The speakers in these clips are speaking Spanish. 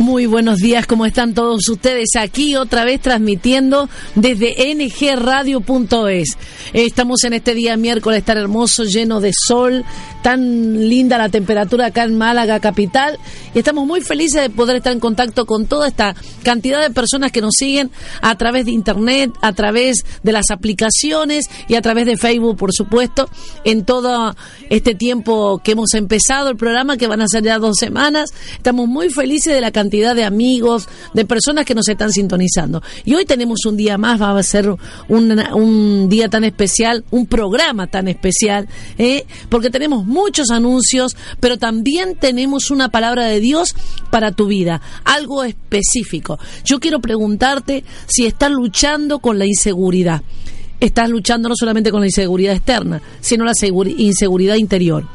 Muy buenos días, ¿cómo están todos ustedes? Aquí otra vez transmitiendo desde ngradio.es. Estamos en este día miércoles tan hermoso, lleno de sol, tan linda la temperatura acá en Málaga capital y estamos muy felices de poder estar en contacto con toda esta cantidad de personas que nos siguen a través de internet, a través de las aplicaciones y a través de Facebook, por supuesto, en todo este tiempo que hemos empezado el programa, que van a ser ya dos semanas. Estamos muy felices de la cantidad de amigos, de personas que nos están sintonizando. Y hoy tenemos un día más, va a ser un, un día tan especial, un programa tan especial, ¿eh? porque tenemos muchos anuncios, pero también tenemos una palabra de Dios para tu vida, algo específico. Yo quiero preguntarte si estás luchando con la inseguridad. Estás luchando no solamente con la inseguridad externa, sino la inseguridad interior.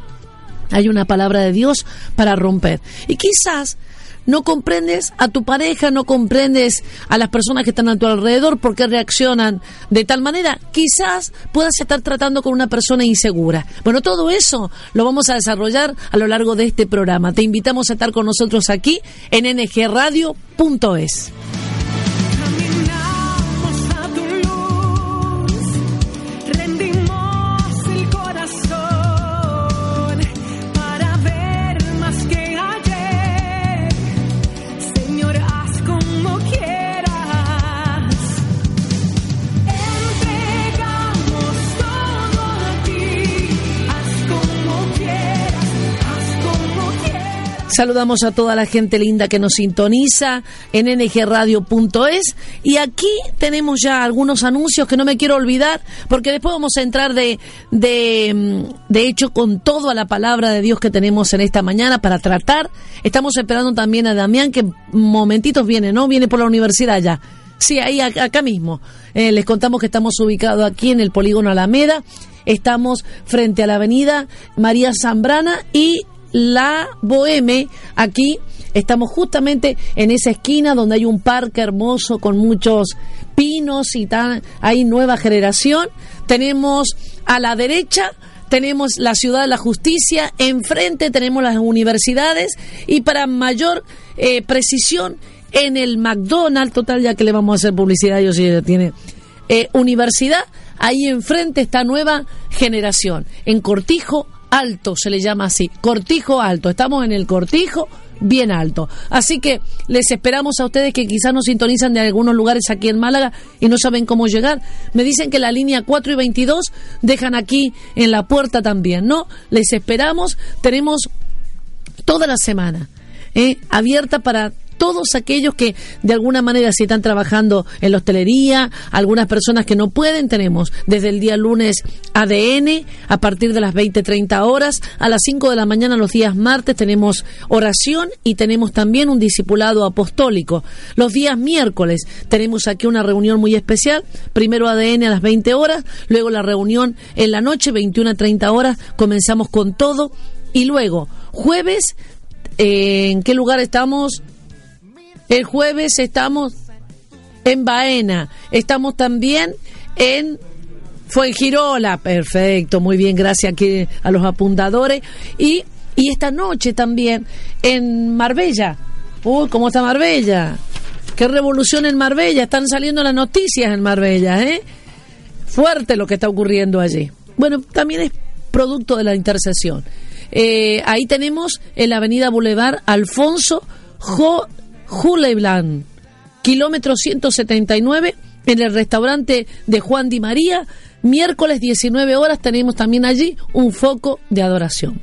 Hay una palabra de Dios para romper. Y quizás no comprendes a tu pareja, no comprendes a las personas que están a tu alrededor, por qué reaccionan de tal manera. Quizás puedas estar tratando con una persona insegura. Bueno, todo eso lo vamos a desarrollar a lo largo de este programa. Te invitamos a estar con nosotros aquí en ngradio.es. Saludamos a toda la gente linda que nos sintoniza en ngradio.es y aquí tenemos ya algunos anuncios que no me quiero olvidar porque después vamos a entrar de, de, de hecho con todo a la palabra de Dios que tenemos en esta mañana para tratar. Estamos esperando también a Damián que momentitos viene, ¿no? Viene por la universidad ya. Sí, ahí acá mismo. Eh, les contamos que estamos ubicados aquí en el polígono Alameda. Estamos frente a la avenida María Zambrana y la Boheme. Aquí estamos justamente en esa esquina donde hay un parque hermoso con muchos pinos y tan, hay nueva generación. Tenemos a la derecha tenemos la ciudad de la justicia, enfrente tenemos las universidades y para mayor eh, precisión en el McDonald's, total ya que le vamos a hacer publicidad, yo sí tiene eh, universidad, ahí enfrente está nueva generación, en Cortijo alto, se le llama así, cortijo alto. Estamos en el cortijo bien alto. Así que les esperamos a ustedes que quizás nos sintonizan de algunos lugares aquí en Málaga y no saben cómo llegar. Me dicen que la línea 4 y 22 dejan aquí en la puerta también, ¿no? Les esperamos. Tenemos toda la semana ¿eh? abierta para todos aquellos que de alguna manera se están trabajando en la hostelería, algunas personas que no pueden, tenemos desde el día lunes ADN a partir de las 20, 30 horas, a las 5 de la mañana los días martes tenemos oración y tenemos también un discipulado apostólico. Los días miércoles tenemos aquí una reunión muy especial, primero ADN a las 20 horas, luego la reunión en la noche, 21 a 30 horas, comenzamos con todo y luego jueves, eh, ¿en qué lugar estamos? El jueves estamos en Baena. Estamos también en Fuengirola. Perfecto, muy bien, gracias aquí a los apuntadores. Y, y esta noche también en Marbella. Uy, ¿cómo está Marbella? Qué revolución en Marbella. Están saliendo las noticias en Marbella, ¿eh? Fuerte lo que está ocurriendo allí. Bueno, también es producto de la intercesión. Eh, ahí tenemos en la avenida Boulevard Alfonso Jo Juleblan, kilómetro 179, en el restaurante de Juan Di María. Miércoles 19 horas tenemos también allí un foco de adoración.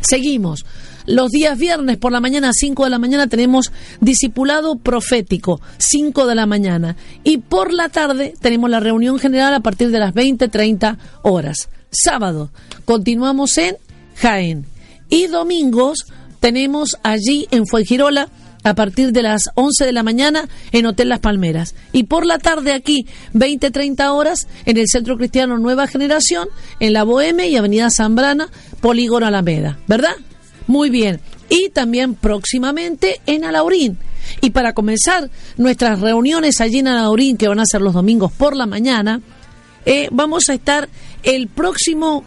Seguimos. Los días viernes por la mañana, 5 de la mañana, tenemos discipulado profético, 5 de la mañana. Y por la tarde tenemos la reunión general a partir de las 20, 30 horas. Sábado, continuamos en Jaén. Y domingos tenemos allí en Fuengirola a partir de las 11 de la mañana en Hotel Las Palmeras. Y por la tarde aquí, 20-30 horas, en el Centro Cristiano Nueva Generación, en la Boheme y Avenida Zambrana, Polígono Alameda. ¿Verdad? Muy bien. Y también próximamente en Alaurín. Y para comenzar nuestras reuniones allí en Alaurín, que van a ser los domingos por la mañana, eh, vamos a estar el próximo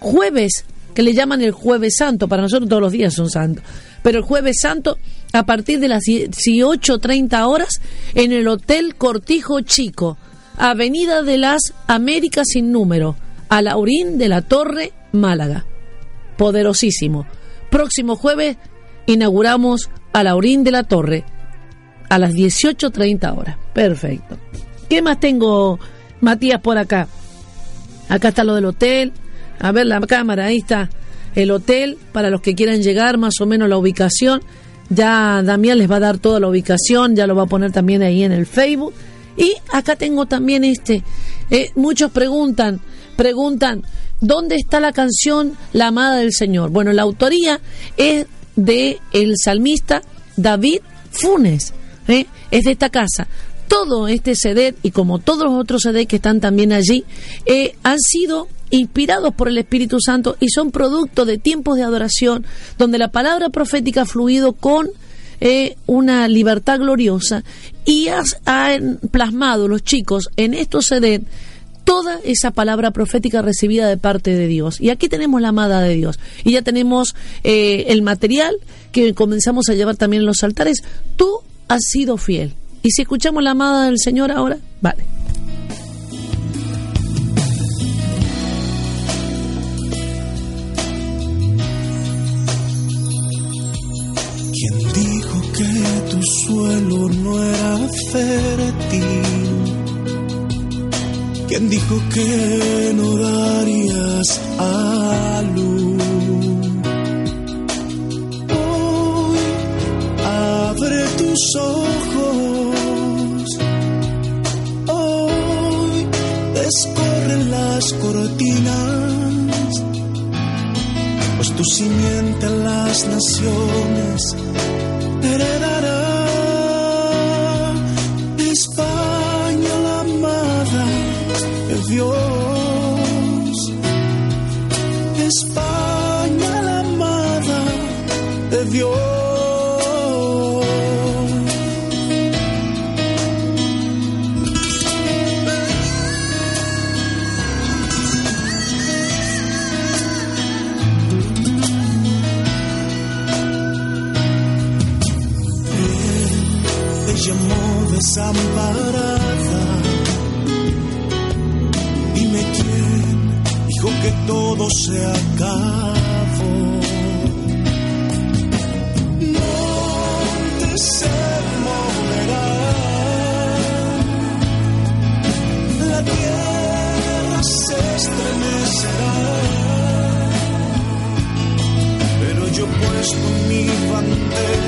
jueves, que le llaman el jueves santo, para nosotros todos los días son santos, pero el jueves santo a partir de las 18.30 horas en el Hotel Cortijo Chico, Avenida de las Américas sin número, a Laurín de la Torre, Málaga. Poderosísimo. Próximo jueves inauguramos a Laurín de la Torre a las 18.30 horas. Perfecto. ¿Qué más tengo, Matías, por acá? Acá está lo del hotel. A ver la cámara, ahí está el hotel para los que quieran llegar, más o menos la ubicación. Ya Damián les va a dar toda la ubicación, ya lo va a poner también ahí en el Facebook. Y acá tengo también este. Eh, muchos preguntan, preguntan, ¿dónde está la canción La amada del Señor? Bueno, la autoría es de el salmista David Funes, ¿eh? es de esta casa. Todo este CD y como todos los otros CD que están también allí, eh, han sido inspirados por el Espíritu Santo y son producto de tiempos de adoración donde la palabra profética ha fluido con eh, una libertad gloriosa y han plasmado los chicos en estos CD toda esa palabra profética recibida de parte de Dios. Y aquí tenemos la amada de Dios. Y ya tenemos eh, el material que comenzamos a llevar también en los altares. Tú has sido fiel. Y si escuchamos la amada del Señor ahora, vale. suelo no era fértil. ¿Quién dijo que no darías a luz? Hoy abre tus ojos. Las cortinas. Pues tu simiente las naciones heredará. España la amada de Dios. España la amada de Dios. Desamparada. Dime quién dijo que todo se acabó. Monte se moverá, la tierra se estremecerá. Pero yo puesto mi bandera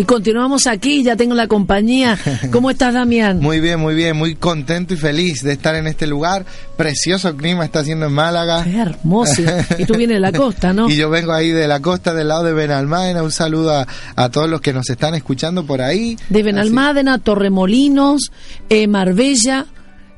y continuamos aquí, ya tengo la compañía. ¿Cómo estás, Damián? Muy bien, muy bien, muy contento y feliz de estar en este lugar. Precioso clima está haciendo en Málaga. Qué hermoso. Y tú vienes de la costa, ¿no? y yo vengo ahí de la costa, del lado de Benalmádena. Un saludo a, a todos los que nos están escuchando por ahí. De Benalmádena, Torremolinos, eh, Marbella.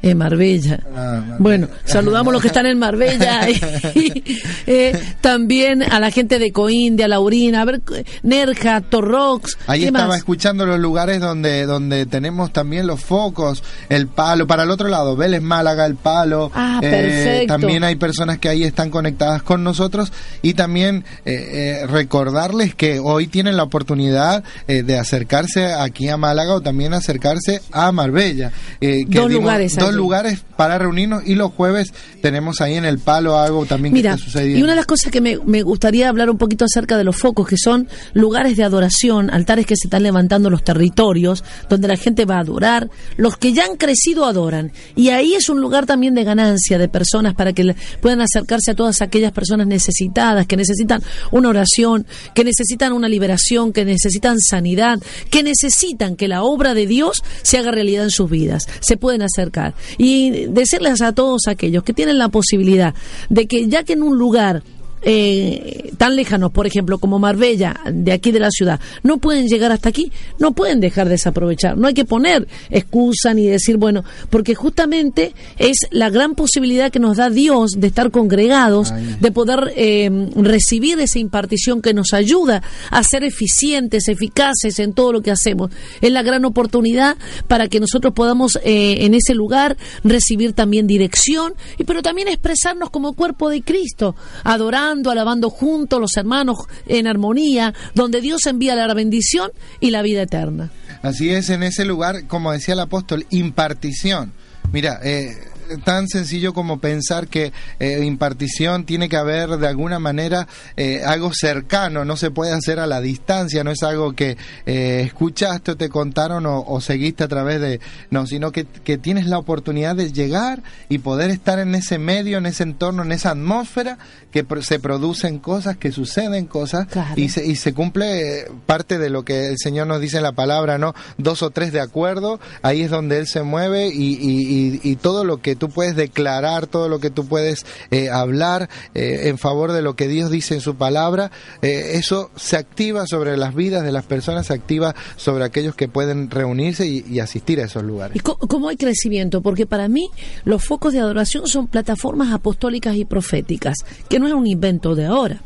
En Marbella. Ah, Marbella. Bueno, saludamos a los que están en Marbella y, eh, también a la gente de Coindia, Laurina, a ver, Nerja, Torrox. Ahí estaba más? escuchando los lugares donde donde tenemos también los focos, el palo, para el otro lado, Vélez Málaga, el palo. Ah, eh, perfecto. También hay personas que ahí están conectadas con nosotros y también eh, eh recordarles que hoy tienen la oportunidad eh, de acercarse aquí a Málaga o también acercarse a Marbella. Que dos dimos, lugares. Dos lugares para reunirnos y los jueves tenemos ahí en el palo algo también Mira, que está sucediendo. Y una de las cosas que me, me, gustaría hablar un poquito acerca de los focos, que son lugares de adoración, altares que se están levantando en los territorios, donde la gente va a adorar, los que ya han crecido adoran. Y ahí es un lugar también de ganancia de personas para que puedan acercarse a todas aquellas personas necesitadas, que necesitan una oración, que necesitan una liberación, que necesitan sanidad, que necesitan que la obra de Dios se haga realidad en sus vidas. Se pueden acercar. Y decirles a todos aquellos que tienen la posibilidad de que ya que en un lugar eh, tan lejanos, por ejemplo, como Marbella, de aquí de la ciudad, no pueden llegar hasta aquí, no pueden dejar de desaprovechar. No hay que poner excusa ni decir, bueno, porque justamente es la gran posibilidad que nos da Dios de estar congregados, Ay. de poder eh, recibir esa impartición que nos ayuda a ser eficientes, eficaces en todo lo que hacemos. Es la gran oportunidad para que nosotros podamos eh, en ese lugar recibir también dirección, y pero también expresarnos como cuerpo de Cristo, adorando alabando juntos los hermanos en armonía, donde Dios envía la bendición y la vida eterna. Así es, en ese lugar, como decía el apóstol, impartición. Mira, eh, tan sencillo como pensar que eh, impartición tiene que haber de alguna manera eh, algo cercano, no se puede hacer a la distancia, no es algo que eh, escuchaste o te contaron o, o, seguiste a través de, no, sino que, que, tienes la oportunidad de llegar y poder estar en ese medio, en ese entorno, en esa atmósfera, que se producen cosas, que suceden cosas claro. y, se, y se cumple parte de lo que el Señor nos dice en la palabra, ¿no? Dos o tres de acuerdo, ahí es donde Él se mueve y, y, y todo lo que tú puedes declarar, todo lo que tú puedes eh, hablar eh, en favor de lo que Dios dice en su palabra, eh, eso se activa sobre las vidas de las personas, se activa sobre aquellos que pueden reunirse y, y asistir a esos lugares. ¿Y cómo hay crecimiento? Porque para mí los focos de adoración son plataformas apostólicas y proféticas, que no es un invento de ahora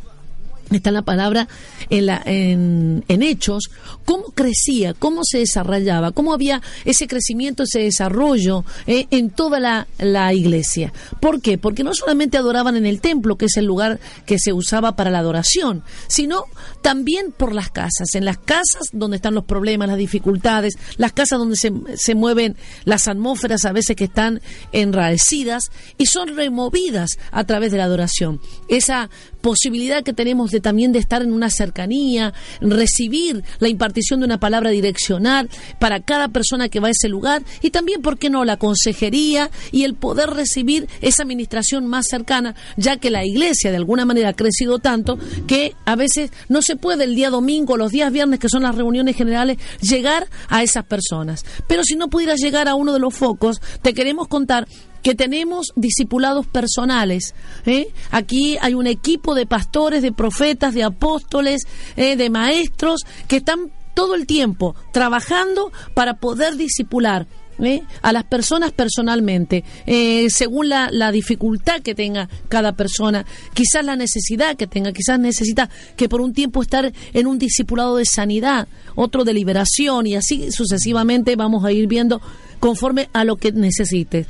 está la palabra en, en, en, hechos, cómo crecía, cómo se desarrollaba, cómo había ese crecimiento, ese desarrollo eh, en toda la, la, iglesia. ¿Por qué? Porque no solamente adoraban en el templo, que es el lugar que se usaba para la adoración, sino también por las casas, en las casas donde están los problemas, las dificultades, las casas donde se, se mueven las atmósferas a veces que están enraecidas y son removidas a través de la adoración. Esa posibilidad que tenemos de también de estar en una cercanía, recibir la impartición de una palabra direccional para cada persona que va a ese lugar y también, ¿por qué no?, la consejería y el poder recibir esa administración más cercana, ya que la iglesia de alguna manera ha crecido tanto que a veces no se puede el día domingo, los días viernes, que son las reuniones generales, llegar a esas personas. Pero si no pudieras llegar a uno de los focos, te queremos contar que tenemos discipulados personales. ¿eh? Aquí hay un equipo de pastores, de profetas, de apóstoles, ¿eh? de maestros que están todo el tiempo trabajando para poder discipular ¿Eh? a las personas personalmente, eh, según la, la, dificultad que tenga cada persona, quizás la necesidad que tenga, quizás necesita que por un tiempo estar en un discipulado de sanidad, otro de liberación y así sucesivamente vamos a ir viendo conforme a lo que necesite.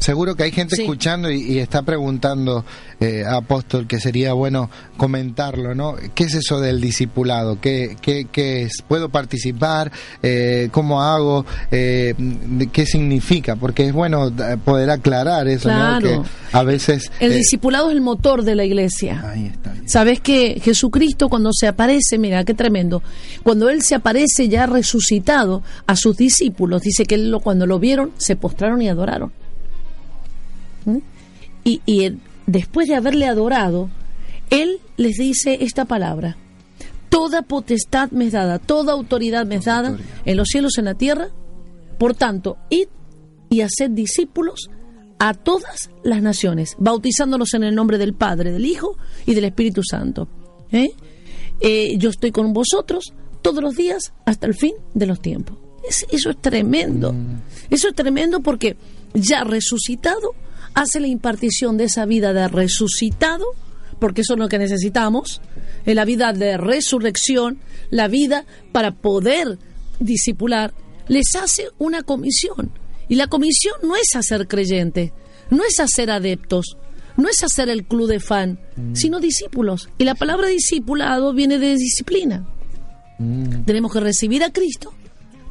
Seguro que hay gente sí. escuchando y, y, está preguntando, eh, Apóstol, que sería bueno comentarlo, ¿no? ¿Qué es eso del discipulado? ¿Qué, qué, qué es? ¿Puedo participar? Eh, ¿Cómo hago? Eh, ¿Qué significa? Porque es bueno poder aclarar eso, claro. ¿no? Que a veces... El discipulado es el motor de la iglesia. Ahí está. Sabes que Jesucristo cuando se aparece, mira, qué tremendo, cuando Él se aparece ya resucitado a sus discípulos, dice que él, cuando lo vieron se postraron y adoraron. Y, y, después de haberle adorado, él les dice esta palabra, Toda potestad me es dada, toda autoridad me es dada autoridad. en los cielos, en la tierra. Por tanto, id y haced discípulos a todas las naciones, bautizándolos en el nombre del Padre, del Hijo y del Espíritu Santo. ¿Eh? Eh, yo estoy con vosotros todos los días hasta el fin de los tiempos. Es- eso es tremendo. Eso es tremendo porque ya resucitado hace la impartición de esa vida de resucitado, porque eso es lo que necesitamos, en la vida de resurrección, la vida para poder discipular, les hace una comisión. Y la comisión no es hacer creyente, no es hacer adeptos, no es hacer el club de fan, sino discípulos. Y la palabra discipulado viene de disciplina. Tenemos que recibir a Cristo,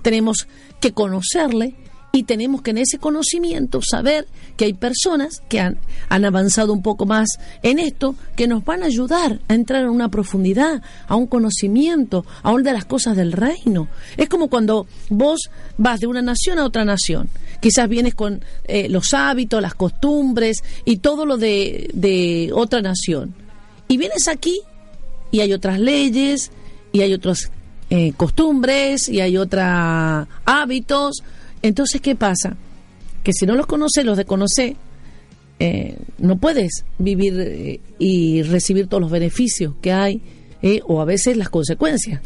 tenemos que conocerle y tenemos que en ese conocimiento saber que hay personas que han, han avanzado un poco más en esto, que nos van a ayudar a entrar en una profundidad, a un conocimiento, a una de las cosas del reino. Es como cuando vos vas de una nación a otra nación. Quizás vienes con eh, los hábitos, las costumbres y todo lo de, de otra nación. Y vienes aquí y hay otras leyes y hay otras eh, costumbres y hay otros hábitos. Entonces, ¿qué pasa? Que si no los conoces, los desconoces, eh, no puedes vivir eh, y recibir todos los beneficios que hay eh, o a veces las consecuencias.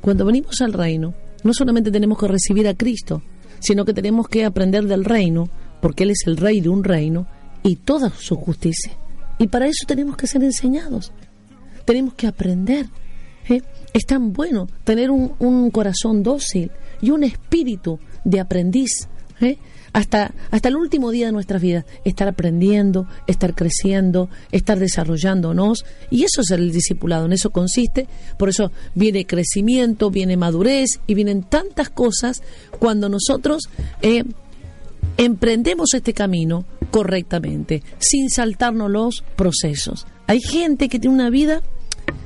Cuando venimos al reino, no solamente tenemos que recibir a Cristo, sino que tenemos que aprender del reino, porque Él es el rey de un reino y toda su justicia. Y para eso tenemos que ser enseñados tenemos que aprender. Es tan bueno tener un corazón dócil y un espíritu de aprendiz. ¿eh? Hasta, hasta el último día de nuestras vidas, estar aprendiendo, estar creciendo, estar desarrollándonos. Y eso es el discipulado, en eso consiste. Por eso viene crecimiento, viene madurez y vienen tantas cosas cuando nosotros eh, emprendemos este camino correctamente, sin saltarnos los procesos. Hay gente que tiene una vida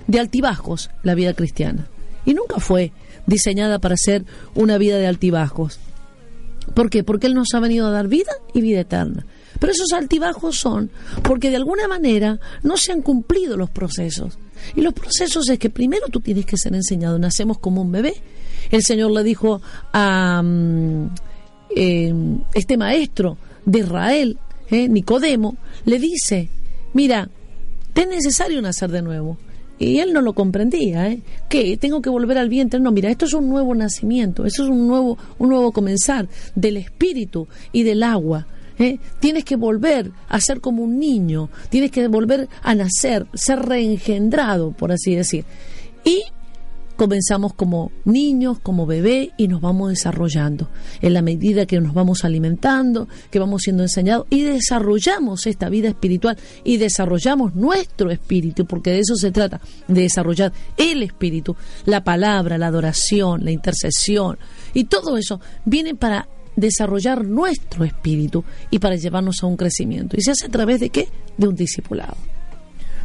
de altibajos, la vida cristiana, y nunca fue diseñada para ser una vida de altibajos. ¿Por qué? Porque Él nos ha venido a dar vida y vida eterna. Pero esos altibajos son porque de alguna manera no se han cumplido los procesos. Y los procesos es que primero tú tienes que ser enseñado. Nacemos como un bebé. El Señor le dijo a mm, eh, este maestro de Israel, eh, Nicodemo, le dice, mira, te es necesario nacer de nuevo. Y él no lo comprendía, ¿eh? ¿Qué? Tengo que volver al vientre. No, mira, esto es un nuevo nacimiento, eso es un nuevo, un nuevo comenzar del espíritu y del agua. ¿eh? Tienes que volver a ser como un niño, tienes que volver a nacer, ser reengendrado, por así decir. Y comenzamos como niños, como bebé y nos vamos desarrollando en la medida que nos vamos alimentando, que vamos siendo enseñados y desarrollamos esta vida espiritual y desarrollamos nuestro espíritu, porque de eso se trata, de desarrollar el espíritu, la palabra, la adoración, la intercesión y todo eso viene para desarrollar nuestro espíritu y para llevarnos a un crecimiento. ¿Y se hace a través de qué? De un discipulado.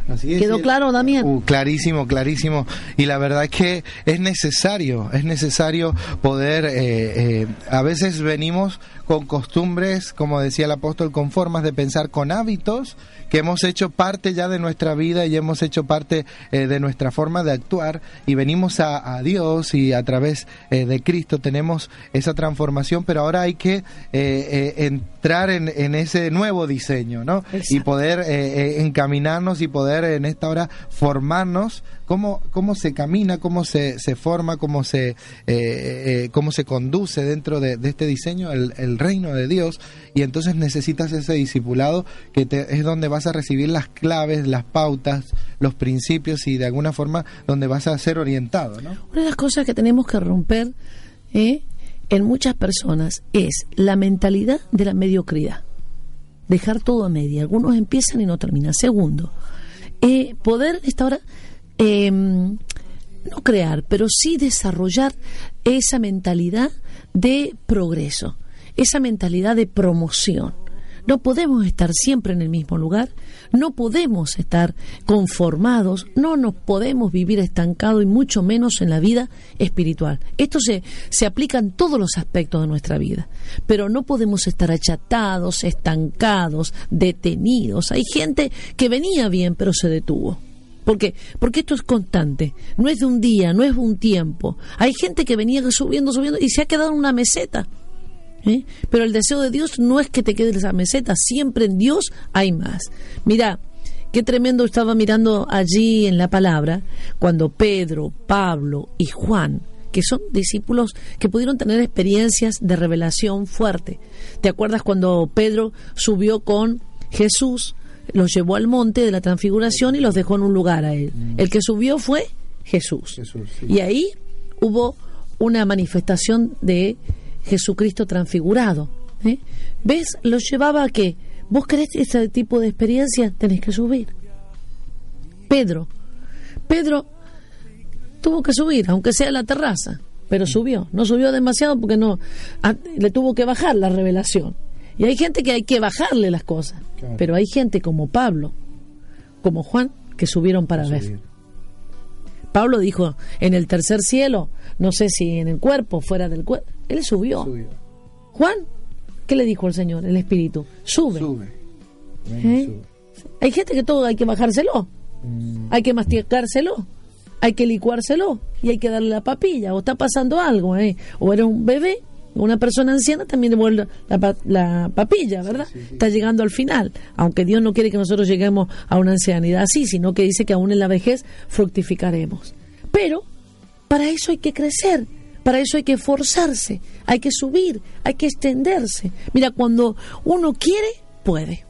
Así es, ¿Quedó el- claro, Damián? Uh, clarísimo, clarísimo. Y la verdad es que es necesario, es necesario poder, eh, eh, a veces venimos con costumbres, como decía el apóstol, con formas de pensar, con hábitos que hemos hecho parte ya de nuestra vida y hemos hecho parte eh, de nuestra forma de actuar y venimos a, a Dios y a través eh, de Cristo tenemos esa transformación, pero ahora hay que eh, entrar en, en ese nuevo diseño, ¿no? Y poder encaminarnos y poder en esta hora formarnos cómo, cómo se camina, cómo se, se forma, cómo se, eh, eh, cómo se conduce dentro de, de este diseño el, el reino de Dios y entonces necesitas ese discipulado que te- es donde vas a recibir las claves, las pautas, los principios y de alguna forma donde vas a ser orientado, ¿no? Una de las cosas que tenemos que romper ¿eh? en muchas personas es la mentalidad de la mediocridad. Dejar todo a media. Algunos empiezan y no terminan. Segundo, eh, poder esta hora eh, no crear, pero sí desarrollar esa mentalidad de progreso, esa mentalidad de promoción. No podemos estar siempre en el mismo lugar, no podemos estar conformados, no nos podemos vivir estancados y mucho menos en la vida espiritual. Esto se, se aplica en todos los aspectos de nuestra vida, pero no podemos estar achatados, estancados, detenidos. Hay gente que venía bien pero se detuvo ¿Por qué? Porque esto es constante, no es de un día, no es un tiempo. Hay gente que venía subiendo, subiendo y se ha quedado en una meseta. ¿eh? Pero el deseo de Dios no es que te quedes en esa meseta, siempre en Dios hay más. Mira, qué tremendo estaba mirando allí en la palabra cuando Pedro, Pablo y Juan que son discípulos que pudieron tener experiencias de revelación fuerte. ¿Te acuerdas cuando Pedro subió con Jesús, los llevó al monte de la transfiguración y los dejó en un lugar a él? Mm. El que subió fue Jesús. Y ahí hubo una manifestación de Jesucristo transfigurado. ¿eh? ¿Ves? Los llevaba a que vos querés ese tipo de experiencia, tenés que subir. Pedro. Pedro tuvo que subir, aunque sea a la terraza, pero subió. No subió demasiado porque no a- le tuvo que bajar la revelación. Y hay gente que hay que bajarle las cosas, Claro. pero hay gente como Pablo, como Juan, que subieron para ver. Subir. Pablo dijo, en el tercer cielo, no sé si en el cuerpo, fuera del cuerpo, él subió. Subió. Juan, ¿qué le dijo el Señor? El Espíritu, sube. Sube. Ven, ¿Eh? sube. Hay gente que todo hay que bajárselo, Mm, hay que masticárselo, hay que licuárselo y hay que darle la papilla. O está pasando algo, ¿eh? o era un bebé, una persona anciana también le vuelve la, la papilla, ¿verdad? Está llegando al final, aunque Dios no quiere que nosotros lleguemos a una ancianidad así, sino que dice que aún en la vejez fructificaremos. Pero para eso hay que crecer, para eso hay que esforzarse, hay que subir, hay que extenderse. Mira, cuando uno quiere, puede.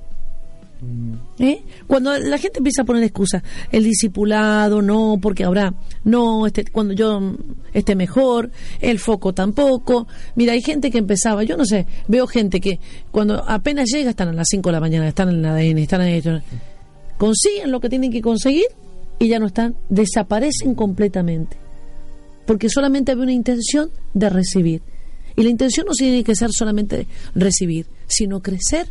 ¿Eh? Cuando la gente empieza a poner excusas, el discipulado no, porque ahora no, este, cuando yo esté mejor, el foco tampoco. Mira, hay gente que empezaba, yo no sé, veo gente que cuando apenas llega están a las 5 de la mañana, están en la ADN, están en esto, consiguen lo que tienen que conseguir y ya no están, desaparecen completamente. Porque solamente había una intención de recibir. Y la intención no tiene que ser solamente recibir, sino crecer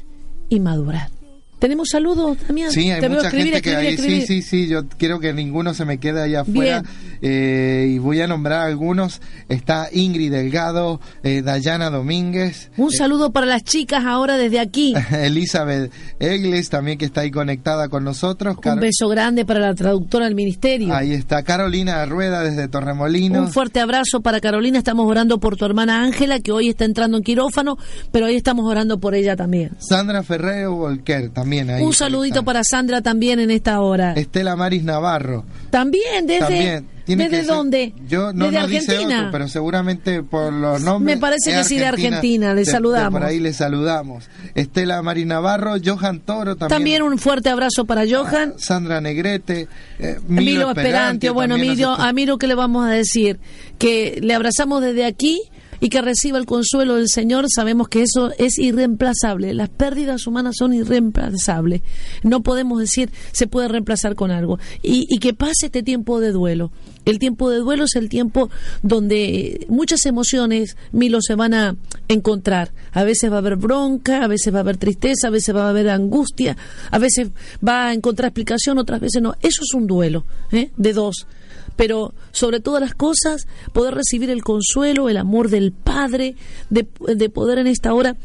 y madurar. ¿Tenemos saludos, Damián? Sí, hay Te mucha escribir, gente que escribir, ahí, escribir. sí, sí, sí, yo quiero que ninguno se me quede allá afuera. Eh, y voy a nombrar algunos. Está Ingrid Delgado, eh, Dayana Domínguez, Un saludo para las chicas ahora desde aquí. Elizabeth Egles también que está ahí conectada con nosotros. Un Car- beso grande para la traductora del ministerio. Ahí está Carolina Rueda desde Torremolinos. Un fuerte abrazo para Carolina. Estamos orando por tu hermana Ángela, que hoy está entrando en quirófano, pero hoy estamos orando por ella también. Sandra Ferrero Volquer también ahí. Un saludito para Sandra también en esta hora. Estela Maris Navarro. También desde También. ¿Desde que dónde? Yo no, desde no dice Argentina. otro, pero seguramente por los nombres. Me parece que sí, de Argentina. Le saludamos. por ahí le saludamos. Estela Maris Navarro, Johan Toro también. También un fuerte abrazo para Johan. Sandra Negrete, eh, Milo, Emilio Esperantio, bueno, a Miro, ¿qué le vamos a decir? Que le abrazamos desde aquí y que reciba el consuelo del Señor. Sabemos que eso es irreemplazable. Las pérdidas humanas son irreemplazables. No podemos decir se puede reemplazar con algo. Y, y que pase este tiempo de duelo. El tiempo de duelo es el tiempo donde muchas emociones, Milo, se van a encontrar. A veces va a haber bronca, a veces va a haber tristeza, a veces va a haber angustia, a veces va a encontrar explicación, otras veces no. Eso es un duelo ¿eh? de dos pero sobre todas las cosas poder recibir el consuelo, el amor del Padre, de, de poder en esta hora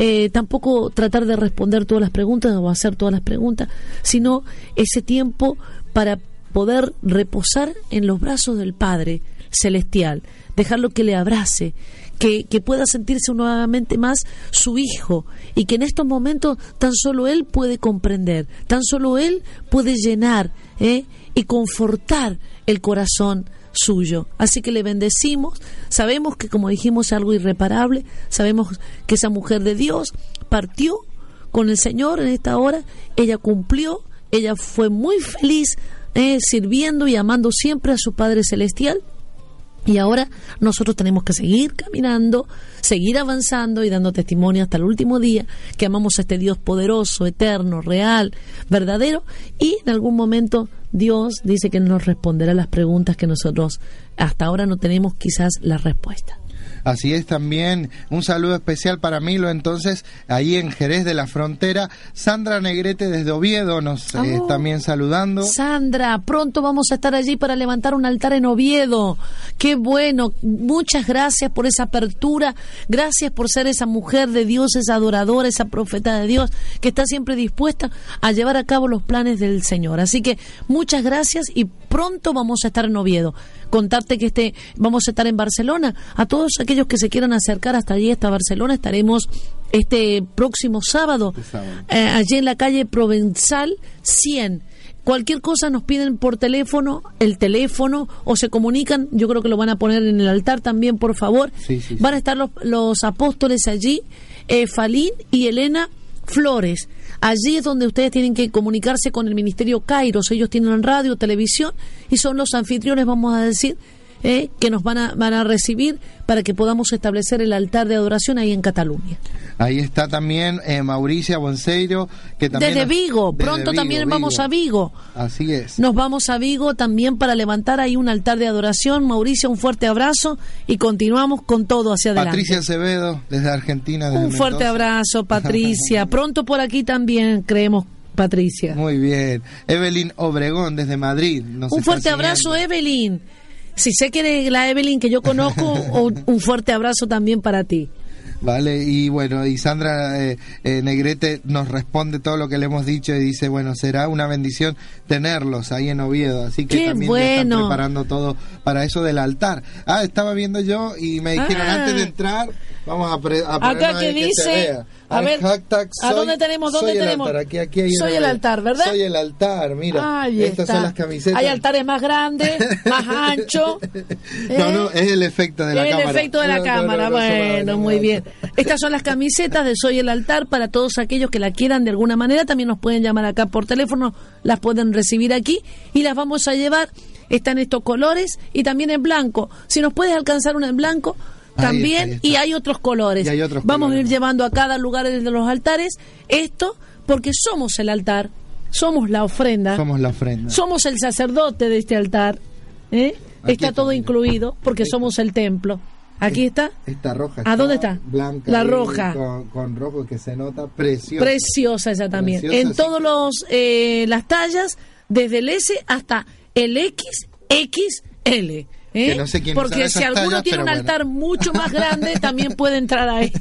eh, tampoco tratar de responder todas las preguntas o hacer todas las preguntas, sino ese tiempo para poder reposar en los brazos del Padre celestial, dejarlo que le abrace, que, que pueda sentirse nuevamente más su hijo y que en estos momentos tan solo él puede comprender, tan solo él puede llenar ¿eh? y confortar el corazón suyo. Así que le bendecimos, sabemos que como dijimos es algo irreparable, sabemos que esa mujer de Dios partió con el Señor en esta hora, ella cumplió, ella fue muy feliz eh, sirviendo y amando siempre a su Padre Celestial y ahora nosotros tenemos que seguir caminando, seguir avanzando y dando testimonio hasta el último día que amamos a este Dios poderoso, eterno, real, verdadero y en algún momento Dios dice que nos responderá las preguntas que nosotros hasta ahora no tenemos quizás la respuesta. Así es también un saludo especial para Milo, entonces, ahí en Jerez de la Frontera. Sandra Negrete desde Oviedo nos eh, Oh. también saludando. Sandra, pronto vamos a estar allí para levantar un altar en Oviedo. Qué bueno. Muchas gracias por esa apertura. Gracias por ser esa mujer de Dios, esa adoradora, esa profeta de Dios, que está siempre dispuesta a llevar a cabo los planes del Señor. Así que muchas gracias y pronto vamos a estar en Oviedo. Contarte que este, vamos a estar en Barcelona. A todos aquellos que se quieran acercar hasta allí, hasta Barcelona, estaremos este próximo sábado, Este sábado. eh, allí en la calle Provenzal 100. Cualquier cosa nos piden por teléfono, el teléfono, o se comunican, yo creo que lo van a poner en el altar también, por favor. Sí, sí, van a estar los, los apóstoles allí, eh, Falín y Elena Flores. Allí es donde ustedes tienen que comunicarse con el Ministerio Kairos. Ellos tienen radio, televisión y son los anfitriones, vamos a decir, eh, que nos van a, van a recibir para que podamos establecer el altar de adoración ahí en Cataluña. Ahí está también eh, Mauricia Bonseiro, que también Desde Vigo, desde pronto Vigo, también vamos a Vigo. Así es. Nos vamos a Vigo también para levantar ahí un altar de adoración. Mauricio, un fuerte abrazo y continuamos con todo hacia adelante. Patricia Acevedo, desde Argentina. Desde un fuerte abrazo, Patricia. Pronto por aquí también, creemos, Patricia. Muy bien. Evelyn Obregón, desde Madrid. nos Un fuerte abrazo. Evelyn. Si sé que eres la Evelyn que yo conozco, un fuerte abrazo también para ti. Vale, y bueno, y Sandra eh, eh, Negrete nos responde todo lo que le hemos dicho y dice, bueno, será una bendición tenerlos ahí en Oviedo, así que ¡Qué también ya están preparando todo para eso del altar. Ah, estaba viendo yo y me dijeron Ah. antes de entrar, vamos a, pre- a Acá que dice, a ver, hashtag ¿a dónde tenemos? ¿Dónde soy el tenemos? altar. Aquí, aquí hay Soy una el altar, ¿verdad? Soy el altar, mira. Ahí estas está. son las camisetas. Hay altares más grandes, más anchos. No, ¿eh? no, es el efecto de la el cámara. efecto de la No, no, cámara. no, no, bueno, muy bien. Estas son las camisetas de Soy el Altar para todos aquellos que la quieran de alguna manera. También nos pueden llamar acá por teléfono, las pueden recibir aquí y las vamos a llevar. Están estos colores y también en blanco. Si nos puedes alcanzar una en blanco, Ahí también. está, ahí está. Y hay otros colores. Y hay otros vamos a ir llevando a cada lugar de los altares esto porque somos el altar, somos la ofrenda. Somos la ofrenda. Somos el sacerdote de este altar. ¿eh? Está está, todo mira. incluido porque somos el templo. Aquí está. Esta roja. ¿A dónde está? Blanca. La roja. Con, con rojo que se nota preciosa. Preciosa ella también. Preciosa, en sí. todos los eh, las tallas, desde el S hasta el XXL. ¿Eh? No sé Porque si alguno tallas, tiene un bueno. altar mucho más grande, también puede entrar ahí.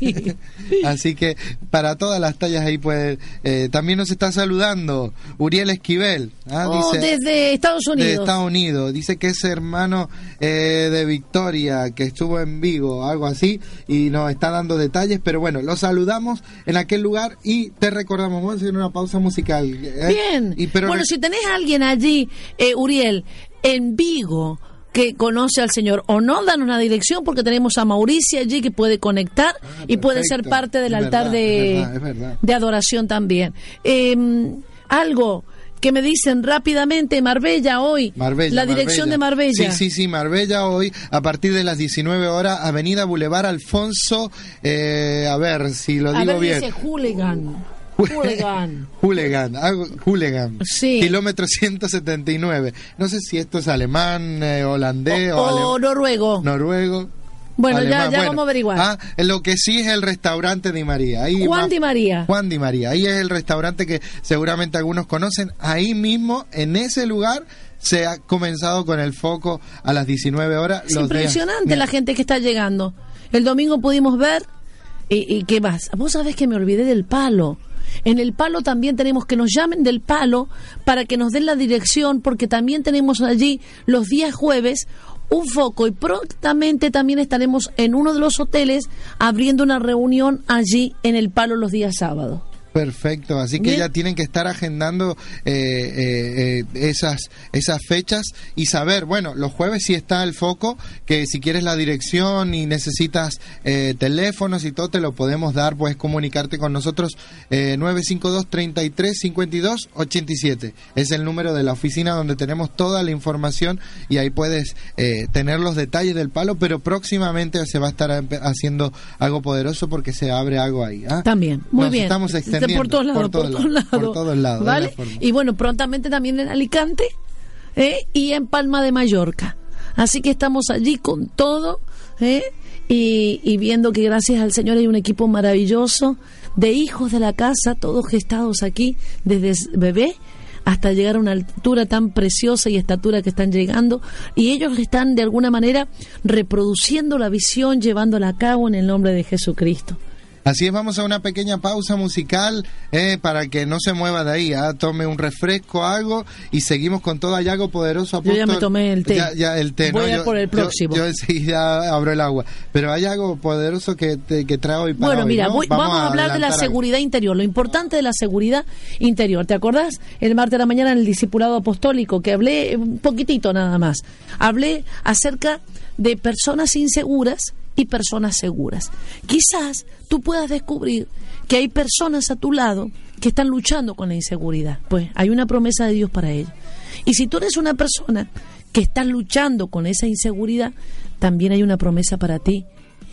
Así que para todas las tallas ahí puede. eh, también nos está saludando Uriel Esquivel. ¿ah? Oh, dice, desde Estados Unidos. de Estados Unidos. Dice que es hermano eh, de Victoria, que estuvo en Vigo, algo así, y nos está dando detalles. Pero bueno, lo saludamos en aquel lugar y te recordamos, vamos a hacer una pausa musical. ¿eh? Bien. Y, pero bueno, si tenés a alguien allí, eh, Uriel, en Vigo, que conoce al Señor, o no, dan una dirección, porque tenemos a Mauricia allí que puede conectar Ah, y puede ser parte del Es altar verdad, de, es verdad, es verdad. de adoración también. Eh, algo que me dicen rápidamente, Marbella hoy, Marbella, la dirección de Marbella. Sí, sí, sí, Marbella hoy a partir de las 19 horas, Avenida Boulevard Alfonso, eh, a ver si lo a digo ver, bien. dice hooligan. Hooligan. Hooligan, algo- Hooligan. Sí. Kilómetro 179. No sé si esto es alemán, eh, holandés o, noruego. noruego. Bueno, ya- ya vamos a averiguar. Ah, lo que sí es el restaurante Di María. Ahí Juan Di María. Juan Di María. Ahí es el restaurante que seguramente algunos conocen. Ahí mismo, en ese lugar, se ha comenzado con el foco a las 19 horas. Es los impresionante la gente que está llegando. El domingo pudimos ver. ¿Y, y qué más? Vos sabés que me olvidé del palo. En el palo también tenemos que nos llamen del palo para que nos den la dirección, porque también tenemos allí los días jueves un foco y prontamente también estaremos en uno de los hoteles abriendo una reunión allí en el palo los días sábados. Perfecto, así que Bien. ya tienen que estar agendando eh, eh, eh, esas esas fechas y saber, bueno, los jueves sí está el foco, que si quieres la dirección y necesitas eh, teléfonos y todo, te lo podemos dar, puedes comunicarte con nosotros, eh, 952-33-52-87. Es el número de la oficina donde tenemos toda la información y ahí puedes tener los detalles del palo, pero próximamente se va a estar haciendo algo poderoso porque se abre algo ahí. ¿ah? También, muy bien. estamos extendiendo Por todos lados, por todos lados. por todos lados, de ¿Vale? Y bueno, prontamente también en Alicante ¿eh? y en Palma de Mallorca. Así que estamos allí con todo ¿eh? y, y viendo que gracias al Señor hay un equipo maravilloso de hijos de la casa, todos gestados aquí desde bebé hasta llegar a una altura tan preciosa y estatura que están llegando y ellos están de alguna manera reproduciendo la visión, llevándola a cabo en el nombre de Jesucristo. Así es, vamos a una pequeña pausa musical eh, para que no se mueva de ahí. ¿ah? Tome un refresco, algo y seguimos con todo algo poderoso. Yo ya me tomé el té. Ya, ya el té. Voy ¿no? a Yo- por el yo- próximo. Yo, enseguida abro el agua. Pero hay algo poderoso que, te- que trae hoy para Bueno, hoy, mira, ¿no? voy- vamos, a hablar de la algo. seguridad interior, lo importante de la seguridad interior. ¿Te acordás? El martes de la mañana en el discipulado apostólico que hablé un poquitito nada más. Hablé acerca de personas inseguras y personas seguras. Quizás tú puedas descubrir que hay personas a tu lado que están luchando con la inseguridad. Pues hay una promesa de Dios para ellos. Y si tú eres una persona que está luchando con esa inseguridad, también hay una promesa para ti.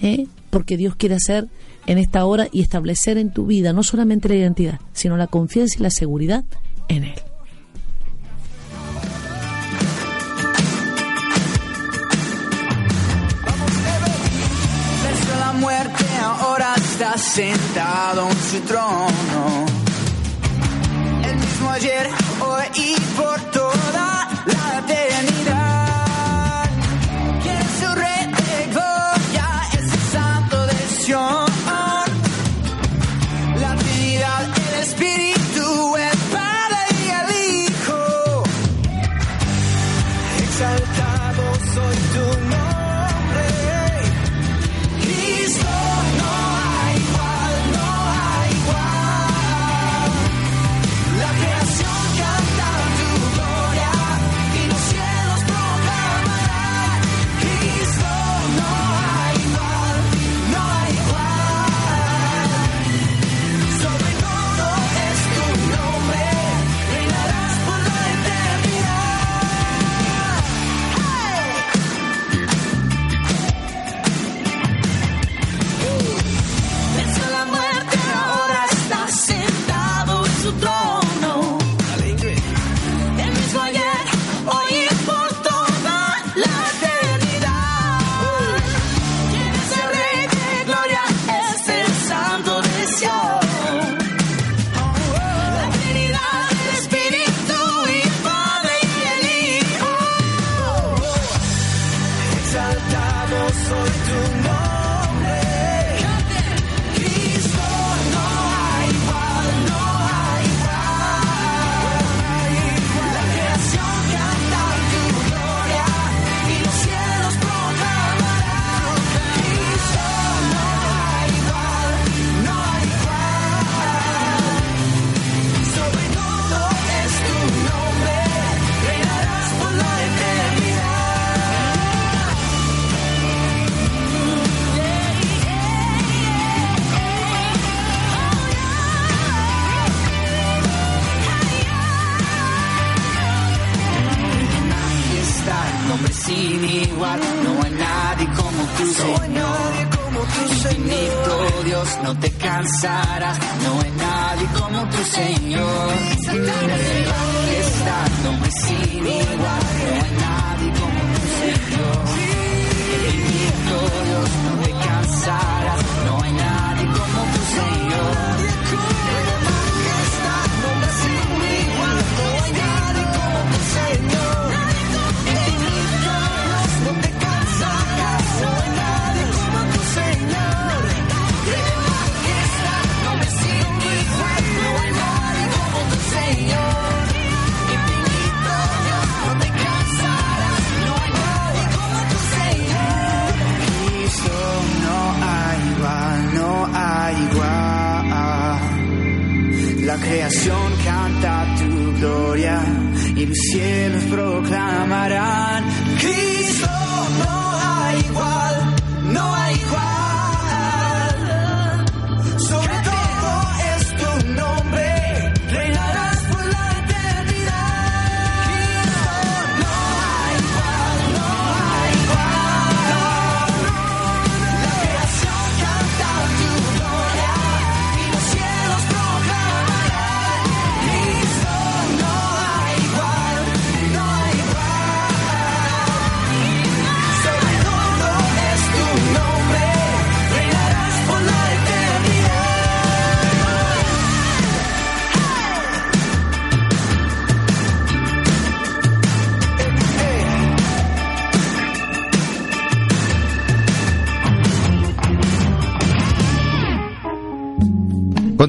¿eh? Porque Dios quiere hacer en esta hora y establecer en tu vida no solamente la identidad, sino la confianza y la seguridad en Él. Está sentado en su trono. El mismo ayer, hoy y por toda la eternidad.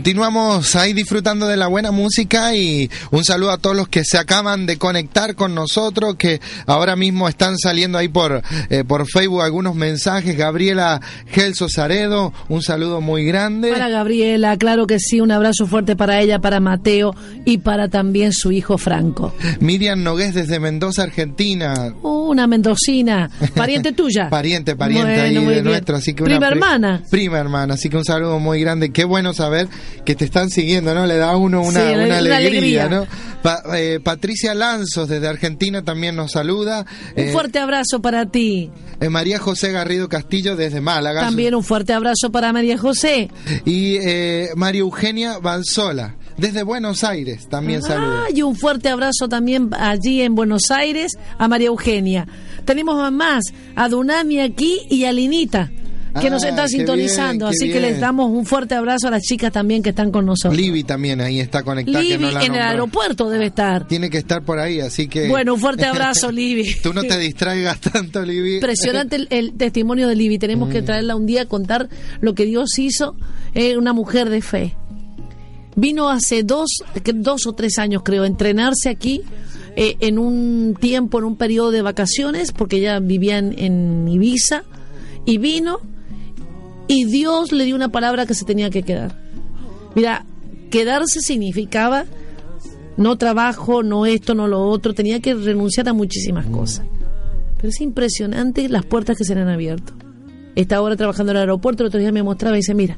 Continuamos ahí disfrutando de la buena música y un saludo a todos los que se acaban de conectar con nosotros, que ahora mismo están saliendo ahí por, eh, por Facebook algunos mensajes. Gabriela Gelso Saredo, un saludo muy grande. Para Gabriela, claro que sí, un abrazo fuerte para ella, para Mateo y para también su hijo Franco. Miriam Nogués desde Mendoza, Argentina. Una mendocina, pariente tuya. Pariente, pariente Bueno, ahí de nuestro, así que Prima una hermana. Prima hermana, así que un saludo muy grande. Qué bueno saber que te están siguiendo, ¿no? Le da a uno una, Sí, una una alegría, alegría. ¿no? Pa- eh, Patricia Lanzos desde Argentina también nos saluda. Un Eh, fuerte abrazo para ti. eh, María José Garrido Castillo desde Málaga. También un fuerte abrazo para María José. Y eh, María Eugenia Banzola desde Buenos Aires también saluda. Ah, y un fuerte abrazo también allí en Buenos Aires a María Eugenia. Tenemos a más, a Dunami aquí y a Linita, que nos Ah, está qué sintonizando. bien, así que les damos un fuerte abrazo a las chicas también que están con nosotros. Libby también ahí está conectada. que Libby no la en el aeropuerto debe estar. Tiene que estar por ahí, así que... Bueno, un fuerte abrazo, Libby. Tú no te distraigas tanto, Libby. Impresionante el, el testimonio de Libby. Tenemos Mm. que traerla un día a contar lo que Dios hizo. Eh, una mujer de fe. Vino hace dos, que- dos o tres años, creo, a entrenarse aquí eh, en un tiempo, en un periodo de vacaciones, porque ella vivía en, en Ibiza. Y vino y Dios le dio una palabra que se tenía que quedar. Mira, quedarse significaba no trabajo, no esto, no lo otro, tenía que renunciar a muchísimas cosas. Pero es impresionante las puertas que se le han abierto. Está ahora trabajando en el aeropuerto, el otro día me mostraba y dice, mira,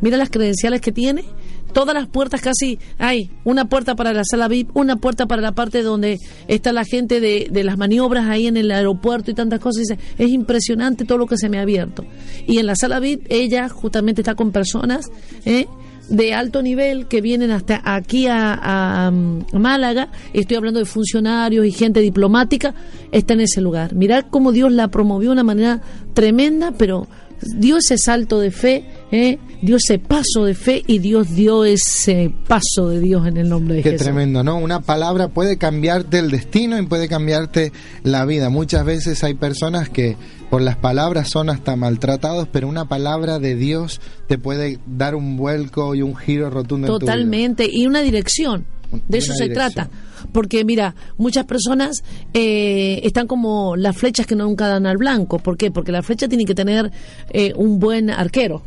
mira las credenciales que tiene, todas las puertas casi hay, una puerta para la sala VIP, una puerta para la parte donde está la gente de, de las maniobras ahí en el aeropuerto y tantas cosas. Dice, es impresionante todo lo que se me ha abierto. Y en la sala VIP ella justamente está con personas, ¿eh? de alto nivel que vienen hasta aquí a, a, um, Málaga, estoy hablando de funcionarios y gente diplomática, está en ese lugar. Mirad cómo Dios la promovió de una manera tremenda, pero dio ese salto de fe, ¿eh? dio ese paso de fe y Dios dio ese paso de Dios en el nombre de Qué Jesús. tremendo, ¿no? Una palabra puede cambiarte el destino y puede cambiarte la vida. Muchas veces hay personas que por las palabras son hasta maltratados, pero una palabra de Dios te puede dar un vuelco y un giro rotundo en tu vida. Totalmente, y una dirección. De eso se dirección. trata. Porque mira, muchas personas eh, están como las flechas que nunca dan al blanco. ¿Por qué? Porque la flecha tiene que tener eh, un buen arquero.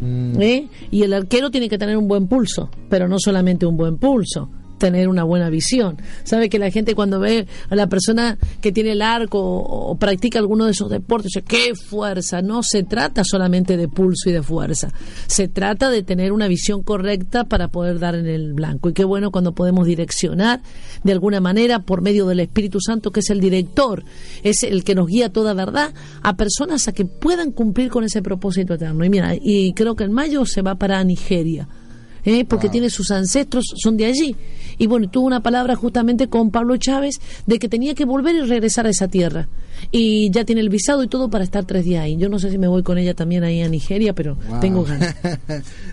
¿Eh? Y el arquero tiene que tener un buen pulso, pero no solamente un buen pulso tener una buena visión. Sabe que la gente cuando ve a la persona que tiene el arco o, practica alguno de esos deportes, dice, qué fuerza. No se trata solamente de pulso y de fuerza. Se trata de tener una visión correcta para poder dar en el blanco. Y qué bueno cuando podemos direccionar de alguna manera por medio del Espíritu Santo, que es el director, es el que nos guía toda verdad, a personas a que puedan cumplir con ese propósito eterno. Y mira, y creo que en mayo se va para Nigeria. ¿Eh? porque tiene sus ancestros, son de allí. Y bueno, tuvo una palabra justamente con Pablo Chávez de que tenía que volver y regresar a esa tierra. Y ya tiene el visado y todo para estar tres días ahí. Yo no sé si me voy con ella también ahí a Nigeria, pero Wow. tengo ganas.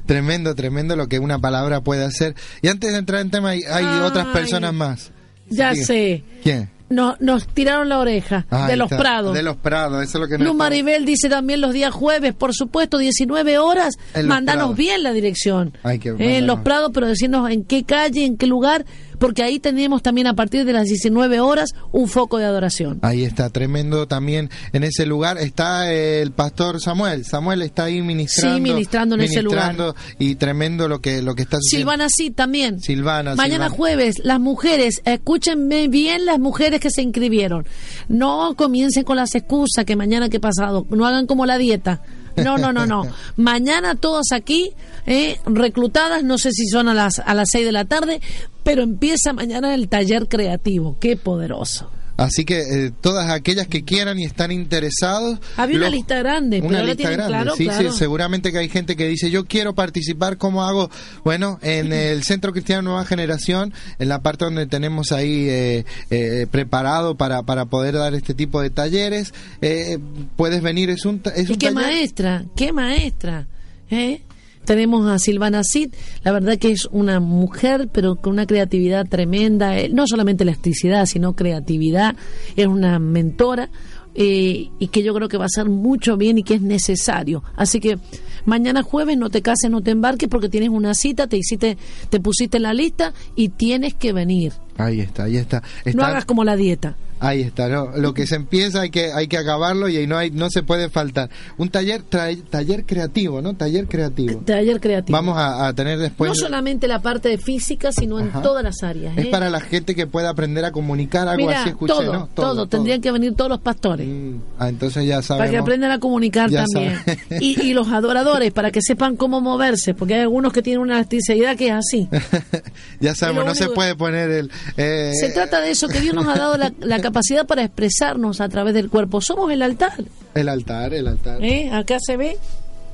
tremendo, tremendo lo que una palabra puede hacer. Y antes de entrar en tema, hay, hay Ay. otras personas más. Ya Sigue. sé. ¿Quién? No, nos tiraron la oreja Ah, de los está. prados. De los prados, eso es lo que Luz nos Maribel dice también los días jueves, por supuesto, 19 horas. En Mandanos Prados. bien la dirección. Hay que Eh, en. Los Prados, pero decirnos en qué calle, en qué lugar, porque ahí tenemos también a partir de las 19 horas un foco de adoración. Ahí está, tremendo también en ese lugar. Está el pastor Samuel. Samuel está ahí ministrando. Sí, ministrando en ese lugar. Y tremendo lo que, lo que está haciendo. Silvana sí también. Silvana, Mañana Silvana. jueves, las mujeres, escúchenme bien las mujeres que se inscribieron. No comiencen con las excusas que mañana que pasado, no hagan como la dieta. No, no, no, no. Mañana todas aquí, eh, reclutadas, no sé si son a las, a las 6 de la tarde, pero empieza mañana el taller creativo. Qué poderoso. Así que eh, todas aquellas que quieran y están interesados. Había una lista grande, pero Una ahora lista grande, claro, sí, claro. sí, seguramente que hay gente que dice, yo quiero participar, ¿cómo hago? Bueno, en el Centro Cristiano Nueva Generación, en la parte donde tenemos ahí eh, eh, preparado para, para poder dar este tipo de talleres, eh, puedes venir, es un, es Y un qué taller- maestra, qué maestra. ¿eh? Tenemos a Silvana Cid, la verdad que es una mujer, pero con una creatividad tremenda, eh, no solamente elasticidad, sino creatividad, es una mentora, eh, y que yo creo que va a ser mucho bien y que es necesario. Así que mañana jueves no te cases, no te embarques porque tienes una cita, te hiciste, te pusiste en la lista y tienes que venir. Ahí está, ahí está. No hagas como la dieta. Ahí está, ¿no? Lo que se empieza hay que hay que acabarlo y ahí no hay no se puede faltar. Un taller tra- taller creativo, ¿no? Taller creativo. Taller creativo. Vamos a, a tener después no solamente la parte de física, sino en todas las áreas. es ¿eh? para la gente que pueda aprender a comunicar algo así escuché, todo, ¿no? todo, Tendrían que venir todos los pastores. Mm, ah, entonces ya sabemos. Para que aprendan a comunicar Ya también. Y, y los adoradores, para que sepan cómo moverse, porque hay algunos que tienen una elasticidad que es así. ya sabemos, no se puede poner el eh, Se trata de eso, que Dios nos ha dado la, la capacidad para expresarnos a través del cuerpo. Somos el altar. el altar, el altar. ¿eh? Acá se ve.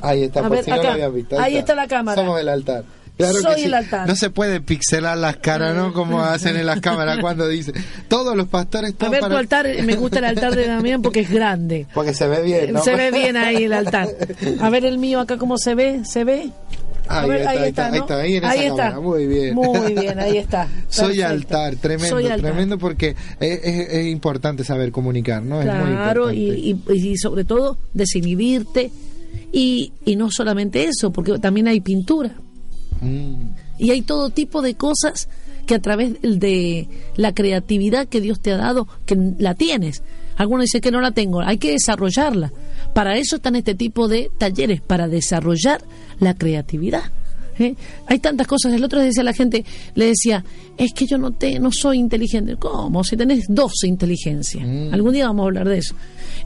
Ahí está, A por ver, si no lo visto. Ahí está la cámara. Somos el altar. Claro Soy que sí. el altar. No se puede pixelar las caras, ¿no? Como hacen en las cámaras cuando dicen. Todos los pastores A están ver para... tu altar, me gusta el altar de Damián porque es grande. Porque se ve bien, ¿no? Se ve bien ahí el altar. A ver el mío acá cómo se ve, ¿se ve? A Ahí ver, está, ahí está, ahí está, ahí en esa está. muy bien. Muy bien, ahí está. Soy altar, tremendo, Soy altar. tremendo porque es, es- es importante saber comunicar, ¿no? es muy Claro, importante. y, y- y sobre todo desinhibirte. Y, y no solamente eso, porque también hay pintura. Mm, Y hay todo tipo de cosas que a través de la creatividad que Dios te ha dado, que la tienes. Algunos dicen que no la tengo, hay que desarrollarla. Para eso están este tipo de talleres, para desarrollar la creatividad. ¿eh? Hay tantas cosas. El otro día decía la gente, le decía, es que yo no te, no soy inteligente. ¿Cómo? Si tenés 12 inteligencias. Mm. Algún día vamos a hablar de eso.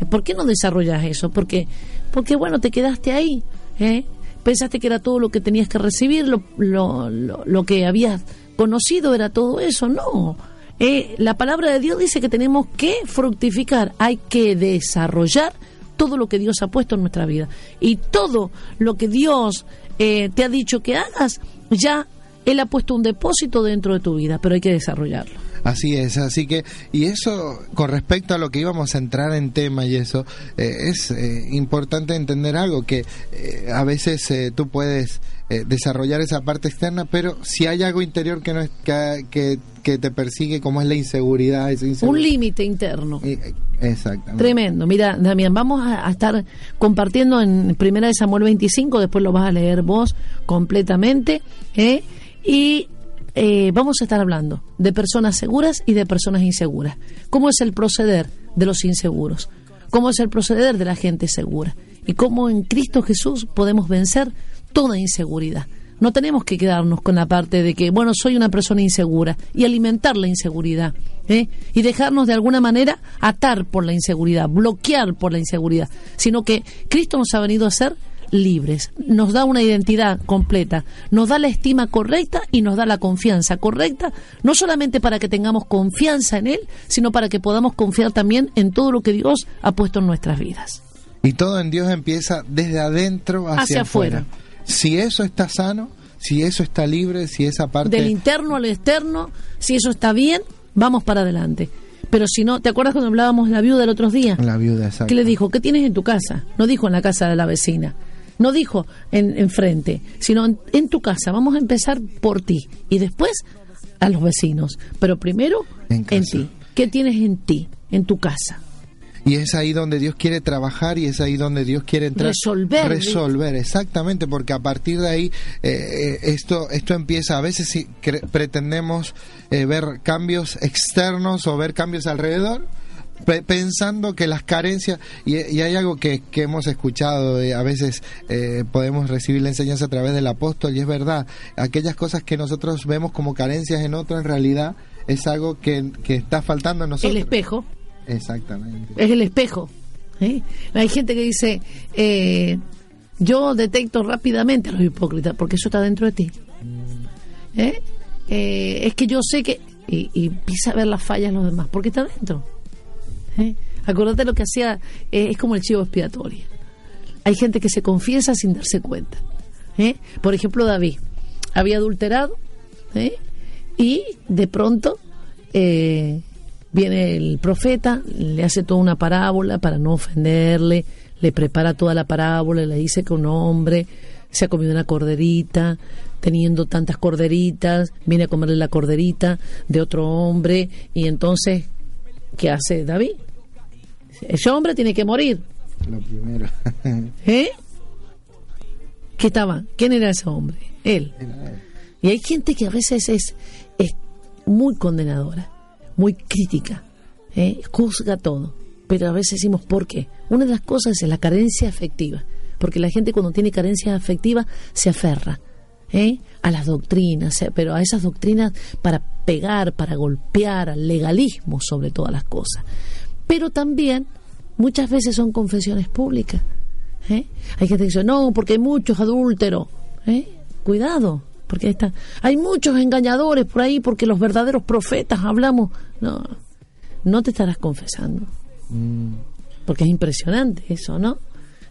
¿Por qué no desarrollas eso? Porque, porque bueno, te quedaste ahí. ¿eh? Pensaste que era todo lo que tenías que recibir, lo, lo, lo, lo que habías conocido era todo eso. No. Eh, la palabra de Dios dice que tenemos que fructificar, hay que desarrollar todo lo que Dios ha puesto en nuestra vida. Y todo lo que Dios eh, te ha dicho que hagas, ya Él ha puesto un depósito dentro de tu vida, pero hay que desarrollarlo. Así es, así que, y eso con respecto a lo que íbamos a entrar en tema y eso, eh, es eh, importante entender algo, que eh, a veces eh, tú puedes eh, desarrollar esa parte externa, pero si hay algo interior que no es que, que, que te persigue, como es la inseguridad, esa Un inseguridad. límite interno. Y- Exactamente. Tremendo. Mira, Damián, vamos a, a estar compartiendo en Primera de Samuel 25, después lo vas a leer vos completamente, y eh, vamos a estar hablando de personas seguras y de personas inseguras. ¿Cómo es el proceder de los inseguros? ¿Cómo es el proceder de la gente segura? Y cómo en Cristo Jesús podemos vencer toda inseguridad. No tenemos que quedarnos con la parte de que, bueno, soy una persona insegura y alimentar la inseguridad. ¿eh? Y dejarnos de alguna manera atar por la inseguridad, bloquear por la inseguridad. Sino que Cristo nos ha venido a ser libres, nos da una identidad completa, nos da la estima correcta y nos da la confianza correcta, no solamente para que tengamos confianza en Él, sino para que podamos confiar también en todo lo que Dios ha puesto en nuestras vidas. Y todo en Dios empieza desde adentro hacia, Hacia afuera. afuera. Si eso está sano, si eso está libre, si esa parte... Del interno al externo, si eso está bien, vamos para adelante. Pero si no, ¿te acuerdas cuando hablábamos de la viuda el otro día? La viuda, exacto. ¿Qué le dijo? ¿Qué tienes en tu casa? No dijo en la casa de la vecina. No dijo en, en frente, sino en, en tu casa. Vamos a empezar por ti y después a los vecinos. Pero primero En ti. ¿Qué tienes en ti, en tu casa? Y es ahí donde Dios quiere trabajar y es ahí donde Dios quiere entrar. Resolver, Resolver, exactamente, porque a partir de ahí eh, eh, esto, esto empieza. A veces si pretendemos eh, ver cambios externos o ver cambios alrededor. Pe- pensando que las carencias y, y hay algo que, que hemos escuchado eh, a veces eh, podemos recibir la enseñanza a través del apóstol y es verdad aquellas cosas que nosotros vemos como carencias en otro en realidad es algo que, que está faltando en nosotros El espejo. exactamente es el espejo. ¿eh? Hay gente que dice, eh, yo detecto rápidamente a los hipócritas, porque eso está dentro de ti. ¿Eh? Eh, es que yo sé que... Y, y empieza a ver las fallas en los demás, porque está dentro. ¿Eh? Acordate lo que hacía, eh, es como el chivo expiatorio. Hay gente que se confiesa sin darse cuenta. ¿eh? Por ejemplo, David había adulterado ¿eh? y de pronto eh, viene el profeta, le hace toda una parábola para no ofenderle, le prepara toda la parábola, le dice que un hombre se ha comido una corderita, teniendo tantas corderitas, viene a comerle la corderita de otro hombre y entonces, ¿qué hace David? Ese hombre tiene que morir. Lo primero. ¿Eh? ¿Qué estaba? ¿Quién era ese hombre? Él. Y hay gente que a veces es, es muy condenadora, muy crítica, ¿eh? juzga todo. Pero a veces decimos, ¿por qué? Una de las cosas es la carencia afectiva. Porque la gente cuando tiene carencia afectiva se aferra ¿eh? A las doctrinas, eh, pero a esas doctrinas para pegar, para golpear, al legalismo sobre todas las cosas. Pero también muchas veces son confesiones públicas. ¿eh? Hay gente que dice, no, porque hay muchos adúlteros. ¿eh? Cuidado, porque ahí está. Hay muchos engañadores por ahí, porque los verdaderos profetas hablamos. No, no te estarás confesando. Porque es impresionante eso, ¿no?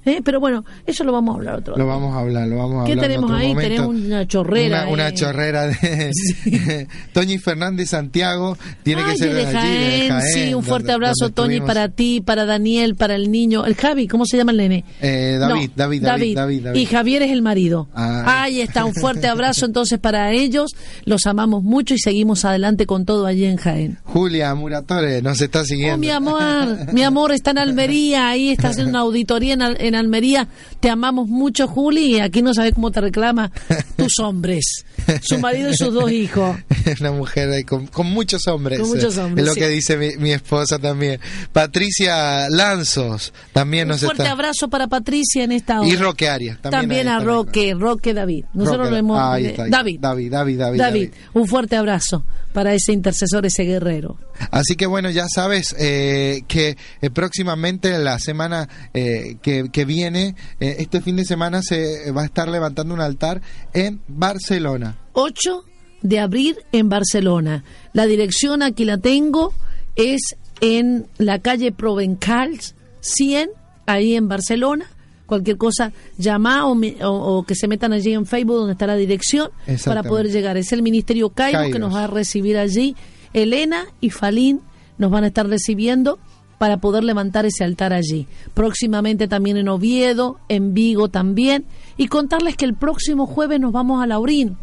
¿Eh? Pero bueno, eso lo vamos a hablar otro Lo día. vamos a hablar, lo vamos a ¿Qué hablar. en tenemos otro ahí? momento. Tenemos una chorrera, Una, una chorrera de Toñi Fernández Santiago. Tiene Ay, que ser de de allí, de Jaén, Jaén, sí, un donde- fuerte abrazo, donde estuvimos. para ti, para Daniel, para el niño. El Javi, ¿cómo se llama el nene? Eh, David, No, David, David, David, David. Y Javier es el marido. Ah. Ahí está, un fuerte abrazo entonces para ellos. Los amamos mucho y seguimos adelante con todo allí en Jaén. Julia Muratore nos está siguiendo. Oh, mi amor, mi amor está en Almería, ahí está haciendo una auditoría en, Al- en Almería. Te amamos mucho, Juli, y aquí no sabes cómo te reclama tus hombres, su marido y sus dos hijos. Una mujer con, con muchos hombres. Con muchos eh, hombres, Es lo sí. que dice mi, mi esposa también. Patricia Lanzos también Un nos fuerte está. abrazo para Patricia en esta hora. Y Roque Arias. También, También, a Roque, Roque David. Nosotros Roque, lo hemos. ahí está, ahí David. está. David, David, David, David, David. un fuerte abrazo para ese intercesor, ese guerrero. Así que bueno, ya sabes eh, que eh, próximamente la semana eh, que, que viene, eh, este fin de semana se va a estar levantando un altar en Barcelona. 8 de abril en Barcelona. La dirección aquí la tengo, es en la calle Provençals 100, ahí en Barcelona. Cualquier cosa, llama o, me- o- o que se metan allí en Facebook donde está la dirección para poder llegar. Es el Ministerio Caigo que nos va a recibir allí. Elena y Falín nos van a estar recibiendo para poder levantar ese altar allí. Próximamente también en Oviedo, en Vigo también. Y contarles que el próximo jueves nos vamos a Laurín.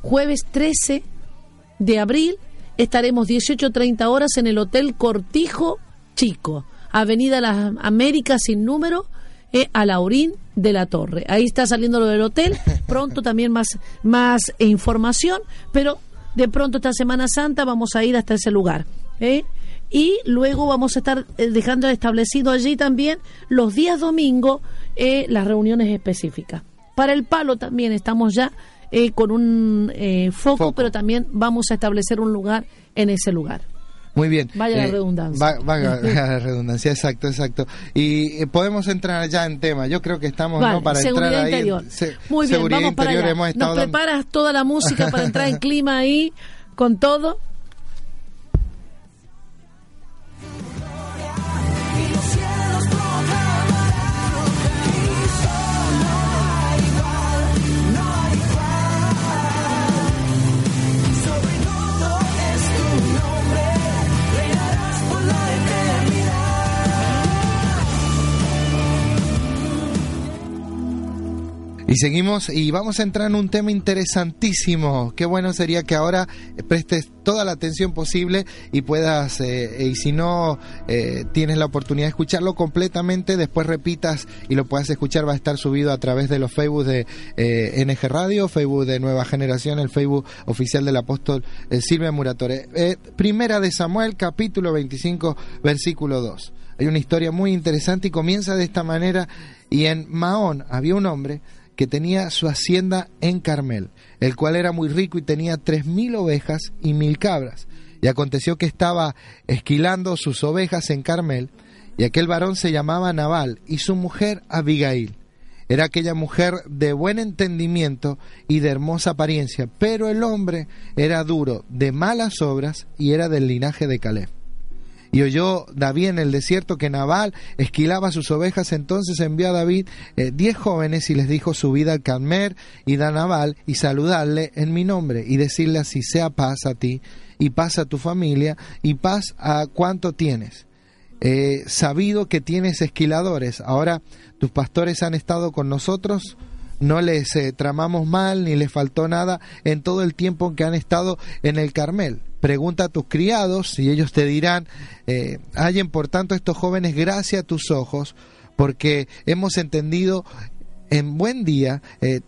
Jueves 13 de abril estaremos 18.30 horas en el Hotel Cortijo Chico, Avenida Las Américas sin número, eh, a Laurín de la Torre. Ahí está saliendo lo del hotel, pronto también más, más eh, información, pero de pronto esta Semana Santa vamos a ir hasta ese lugar. ¿eh? Y luego vamos a estar eh, dejando establecido allí también los días domingo eh, las reuniones específicas. Para el palo también estamos ya eh, con un eh, foco, Foco. pero también vamos a establecer un lugar en ese lugar. Muy bien. Vaya la redundancia. va- Vaya la redundancia, exacto, exacto. Y eh, podemos entrar ya en tema. Yo creo que estamos Vale, ¿no? para seguridad entrar ahí. en interior. se- Muy bien, seguridad vamos para interior allá. hemos estado Nos preparas toda la música para entrar en clima ahí con todo. Y seguimos y vamos a entrar en un tema interesantísimo. Qué bueno sería que ahora prestes toda la atención posible y puedas, eh, y si no eh, tienes la oportunidad de escucharlo completamente, después repitas y lo puedas escuchar. Va a estar subido a través de los Facebook de eh, NG Radio, Facebook de Nueva Generación, el Facebook oficial del apóstol eh, Silvia Muratore. Eh, primera de Samuel, capítulo 25, versículo 2. Hay una historia muy interesante y comienza de esta manera. Y en Mahón había un hombre que tenía su hacienda en Carmel, el cual era muy rico y tenía tres mil ovejas y mil cabras. Y aconteció que estaba esquilando sus ovejas en Carmel, y aquel varón se llamaba Nabal, y su mujer Abigail. Era aquella mujer de buen entendimiento y de hermosa apariencia, pero el hombre era duro, de malas obras, y era del linaje de Caleb. Y oyó David en el desierto que Nabal esquilaba sus ovejas, entonces envió a David eh, diez jóvenes y les dijo subid al Carmer y da Nabal y saludarle en mi nombre y decirle así sea paz a ti y paz a tu familia y paz a cuánto tienes. Eh, sabido que tienes esquiladores, ahora tus pastores han estado con nosotros, no les eh, tramamos mal ni les faltó nada en todo el tiempo que han estado en el Carmel. Pregunta a tus criados y ellos te dirán, eh, hallen por tanto estos jóvenes gracia a tus ojos, porque hemos entendido en buen día, eh,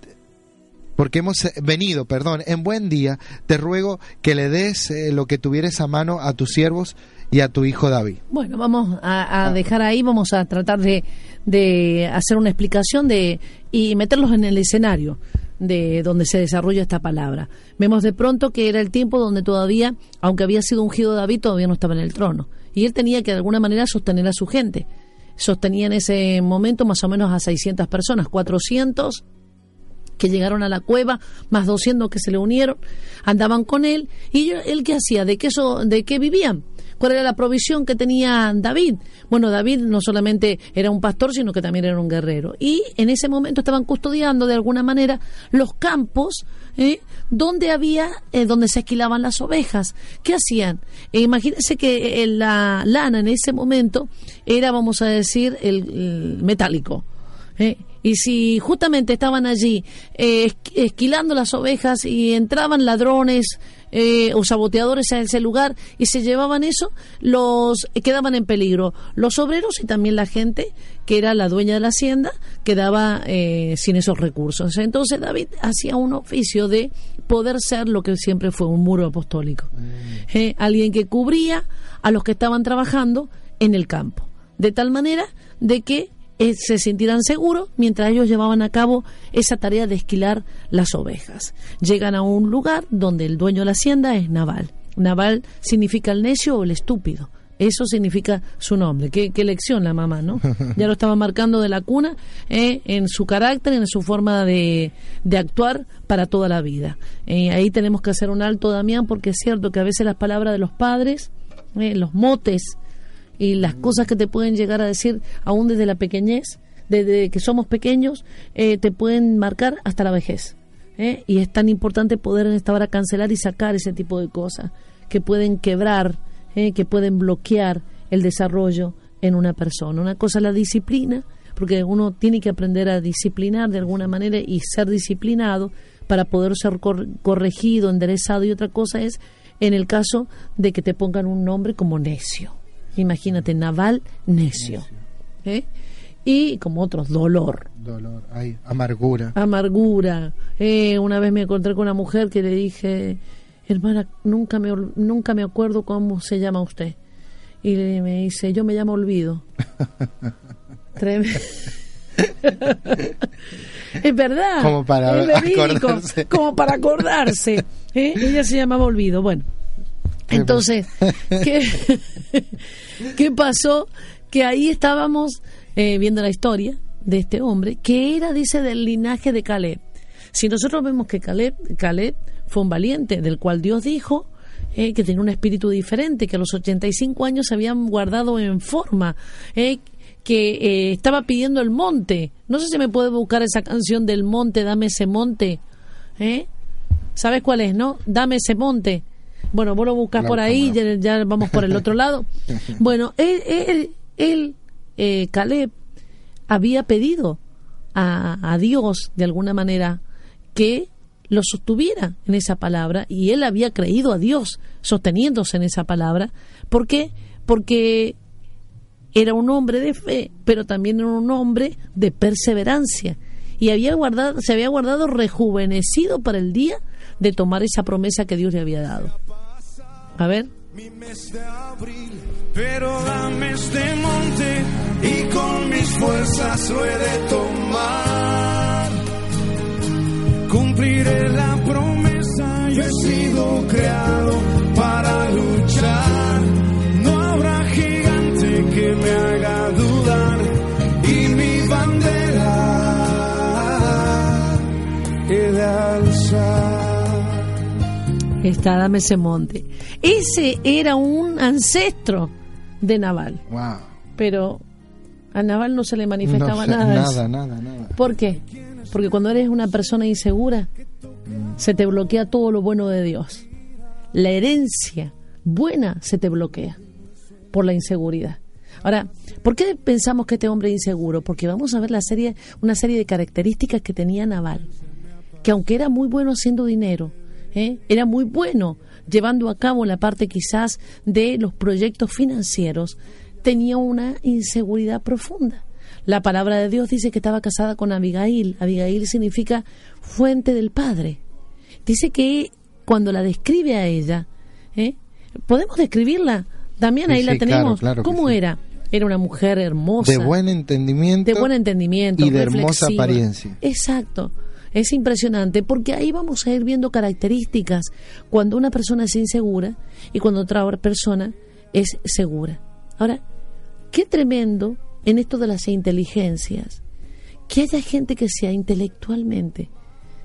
porque hemos eh, venido, perdón, en buen día, te ruego que le des eh, lo que tuvieres a mano a tus siervos y a tu hijo David. Bueno, vamos a, a dejar ahí, vamos a tratar de, de hacer una explicación de y meterlos en el escenario de donde se desarrolla esta palabra. Vemos de pronto que era el tiempo donde todavía, aunque había sido ungido David, todavía no estaba en el trono. Y él tenía que de alguna manera sostener a su gente. Sostenía en ese momento más o menos a 600 personas, 400 que llegaron a la cueva, más 200 que se le unieron, andaban con él. ¿Y él qué hacía? ¿De qué, eso, ¿De qué vivían? ¿Cuál era la provisión que tenía David? Bueno, David no solamente era un pastor, sino que también era un guerrero. Y en ese momento estaban custodiando de alguna manera los campos ¿eh? donde había, eh, donde se esquilaban las ovejas. ¿Qué hacían? Eh, imagínense que la lana en ese momento era, vamos a decir, el, el metálico. Y si justamente estaban allí esqu- esquilando las ovejas y entraban ladrones eh, o saboteadores a ese lugar y se llevaban eso, los eh, quedaban en peligro. Los obreros y también la gente que era la dueña de la hacienda quedaba eh, sin esos recursos. Entonces David hacía un oficio de poder ser lo que siempre fue un muro apostólico. Eh, alguien que cubría a los que estaban trabajando en el campo. De tal manera de que eh, se sintieran seguros mientras ellos llevaban a cabo esa tarea de esquilar las ovejas. Llegan a un lugar donde el dueño de la hacienda es Naval. Naval significa el necio o el estúpido. Eso significa su nombre. Qué, qué lección la mamá, ¿no? Ya lo estaba marcando de la cuna eh, en su carácter, en su forma de, de actuar para toda la vida. Eh, ahí tenemos que hacer un alto, Damián, porque es cierto que a veces las palabras de los padres, eh, los motes, y las cosas que te pueden llegar a decir aún desde la pequeñez, desde que somos pequeños, eh, te pueden marcar hasta la vejez. ¿eh? Y es tan importante poder en esta hora cancelar y sacar ese tipo de cosas que pueden quebrar, ¿eh? que pueden bloquear el desarrollo en una persona. Una cosa es la disciplina, porque uno tiene que aprender a disciplinar de alguna manera y ser disciplinado para poder ser cor- corregido, enderezado. Y otra cosa es en el caso de que te pongan un nombre como necio. Imagínate, Naval necio. ¿eh? Y como otros, dolor, Dolor, ay, amargura. amargura. Eh, una vez me encontré con una mujer que le dije, hermana, nunca me, nunca me acuerdo cómo se llama usted. Y le- me dice, yo me llamo Olvido. Es verdad. Como para es verídico, acordarse. Como para acordarse. ¿eh? Ella se llamaba Olvido. Bueno, entonces, ¿qué, ¿qué pasó? Que ahí estábamos eh, viendo la historia de este hombre, que era, dice, del linaje de Caleb. Si nosotros vemos que Caleb, Caleb fue un valiente, del cual Dios dijo eh, que tenía un espíritu diferente, que a los 85 años se habían guardado en forma, eh, que eh, estaba pidiendo el monte. No sé si me puede buscar esa canción del monte, dame ese monte. ¿eh? ¿Sabes cuál es, no? Dame ese monte. Bueno, vos lo buscas La por ahí, ya, ya vamos por el otro lado. Bueno, él, él, él, eh, Caleb, había pedido a, a Dios, de alguna manera, que lo sostuviera en esa palabra y él había creído a Dios sosteniéndose en esa palabra. ¿Por qué? Porque era un hombre de fe, pero también era un hombre de perseverancia y había guardado, se había guardado rejuvenecido para el día de tomar esa promesa que Dios le había dado. A ver, mi mes de abril, pero dame este monte y con mis fuerzas lo he de tomar. Cumpliré la promesa, yo he sido creado para luchar. No habrá gigante que me haga dudar y mi bandera he de alzar. Está, dame ese monte. Ese era un ancestro de Naval, Wow. pero a Naval no se le manifestaba No sé, nada. nada, nada, nada. ¿Por qué? Porque cuando eres una persona insegura, se te bloquea todo lo bueno de Dios. La herencia buena se te bloquea por la inseguridad. Ahora, ¿por qué pensamos que este hombre es inseguro? Porque vamos a ver la serie, una serie de características que tenía Naval, que aunque era muy bueno haciendo dinero, ¿eh? era muy bueno llevando a cabo la parte quizás de los proyectos financieros, tenía una inseguridad profunda. La palabra de Dios dice que estaba casada con Abigail. Abigail significa fuente del Padre. Dice que cuando la describe a ella, ¿eh? ¿podemos describirla? También ahí la sí, claro, tenemos. claro que ¿Cómo sí. era? Era una mujer hermosa. De buen entendimiento. de buen entendimiento. y de hermosa apariencia. Exacto. Es impresionante porque ahí vamos a ir viendo características cuando una persona es insegura y cuando otra persona es segura. Ahora, qué tremendo en esto de las inteligencias que haya gente que sea intelectualmente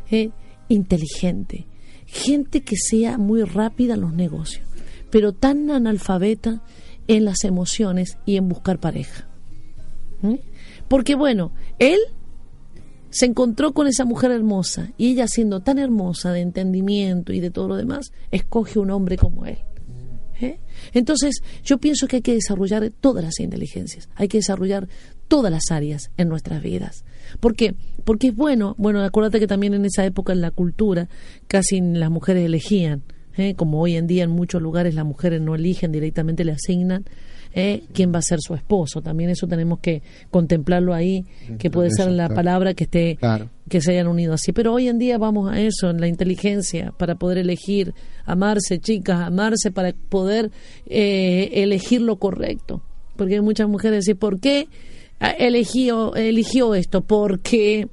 eh, inteligente, gente que sea muy rápida en los negocios, pero tan analfabeta en las emociones y en buscar pareja. Porque bueno, él se encontró con esa mujer hermosa y ella siendo tan hermosa de entendimiento y de todo lo demás, escoge un hombre como él. ¿Eh? Entonces, yo pienso que hay que desarrollar todas las inteligencias, hay que desarrollar todas las áreas en nuestras vidas. ¿Por qué? Porque es bueno, bueno, acuérdate que también en esa época en la cultura casi las mujeres elegían, ¿eh? como hoy en día en muchos lugares las mujeres no eligen, directamente le asignan ¿eh? quién va a ser su esposo. También eso tenemos que contemplarlo ahí, que puede de ser la claro. palabra que esté Claro. que se hayan unido así. Pero hoy en día vamos a eso, en la inteligencia, para poder elegir, amarse, chicas, amarse, para poder eh, elegir lo correcto. Porque hay muchas mujeres que dicen, ¿por qué ah, eligió, eligió esto? Porque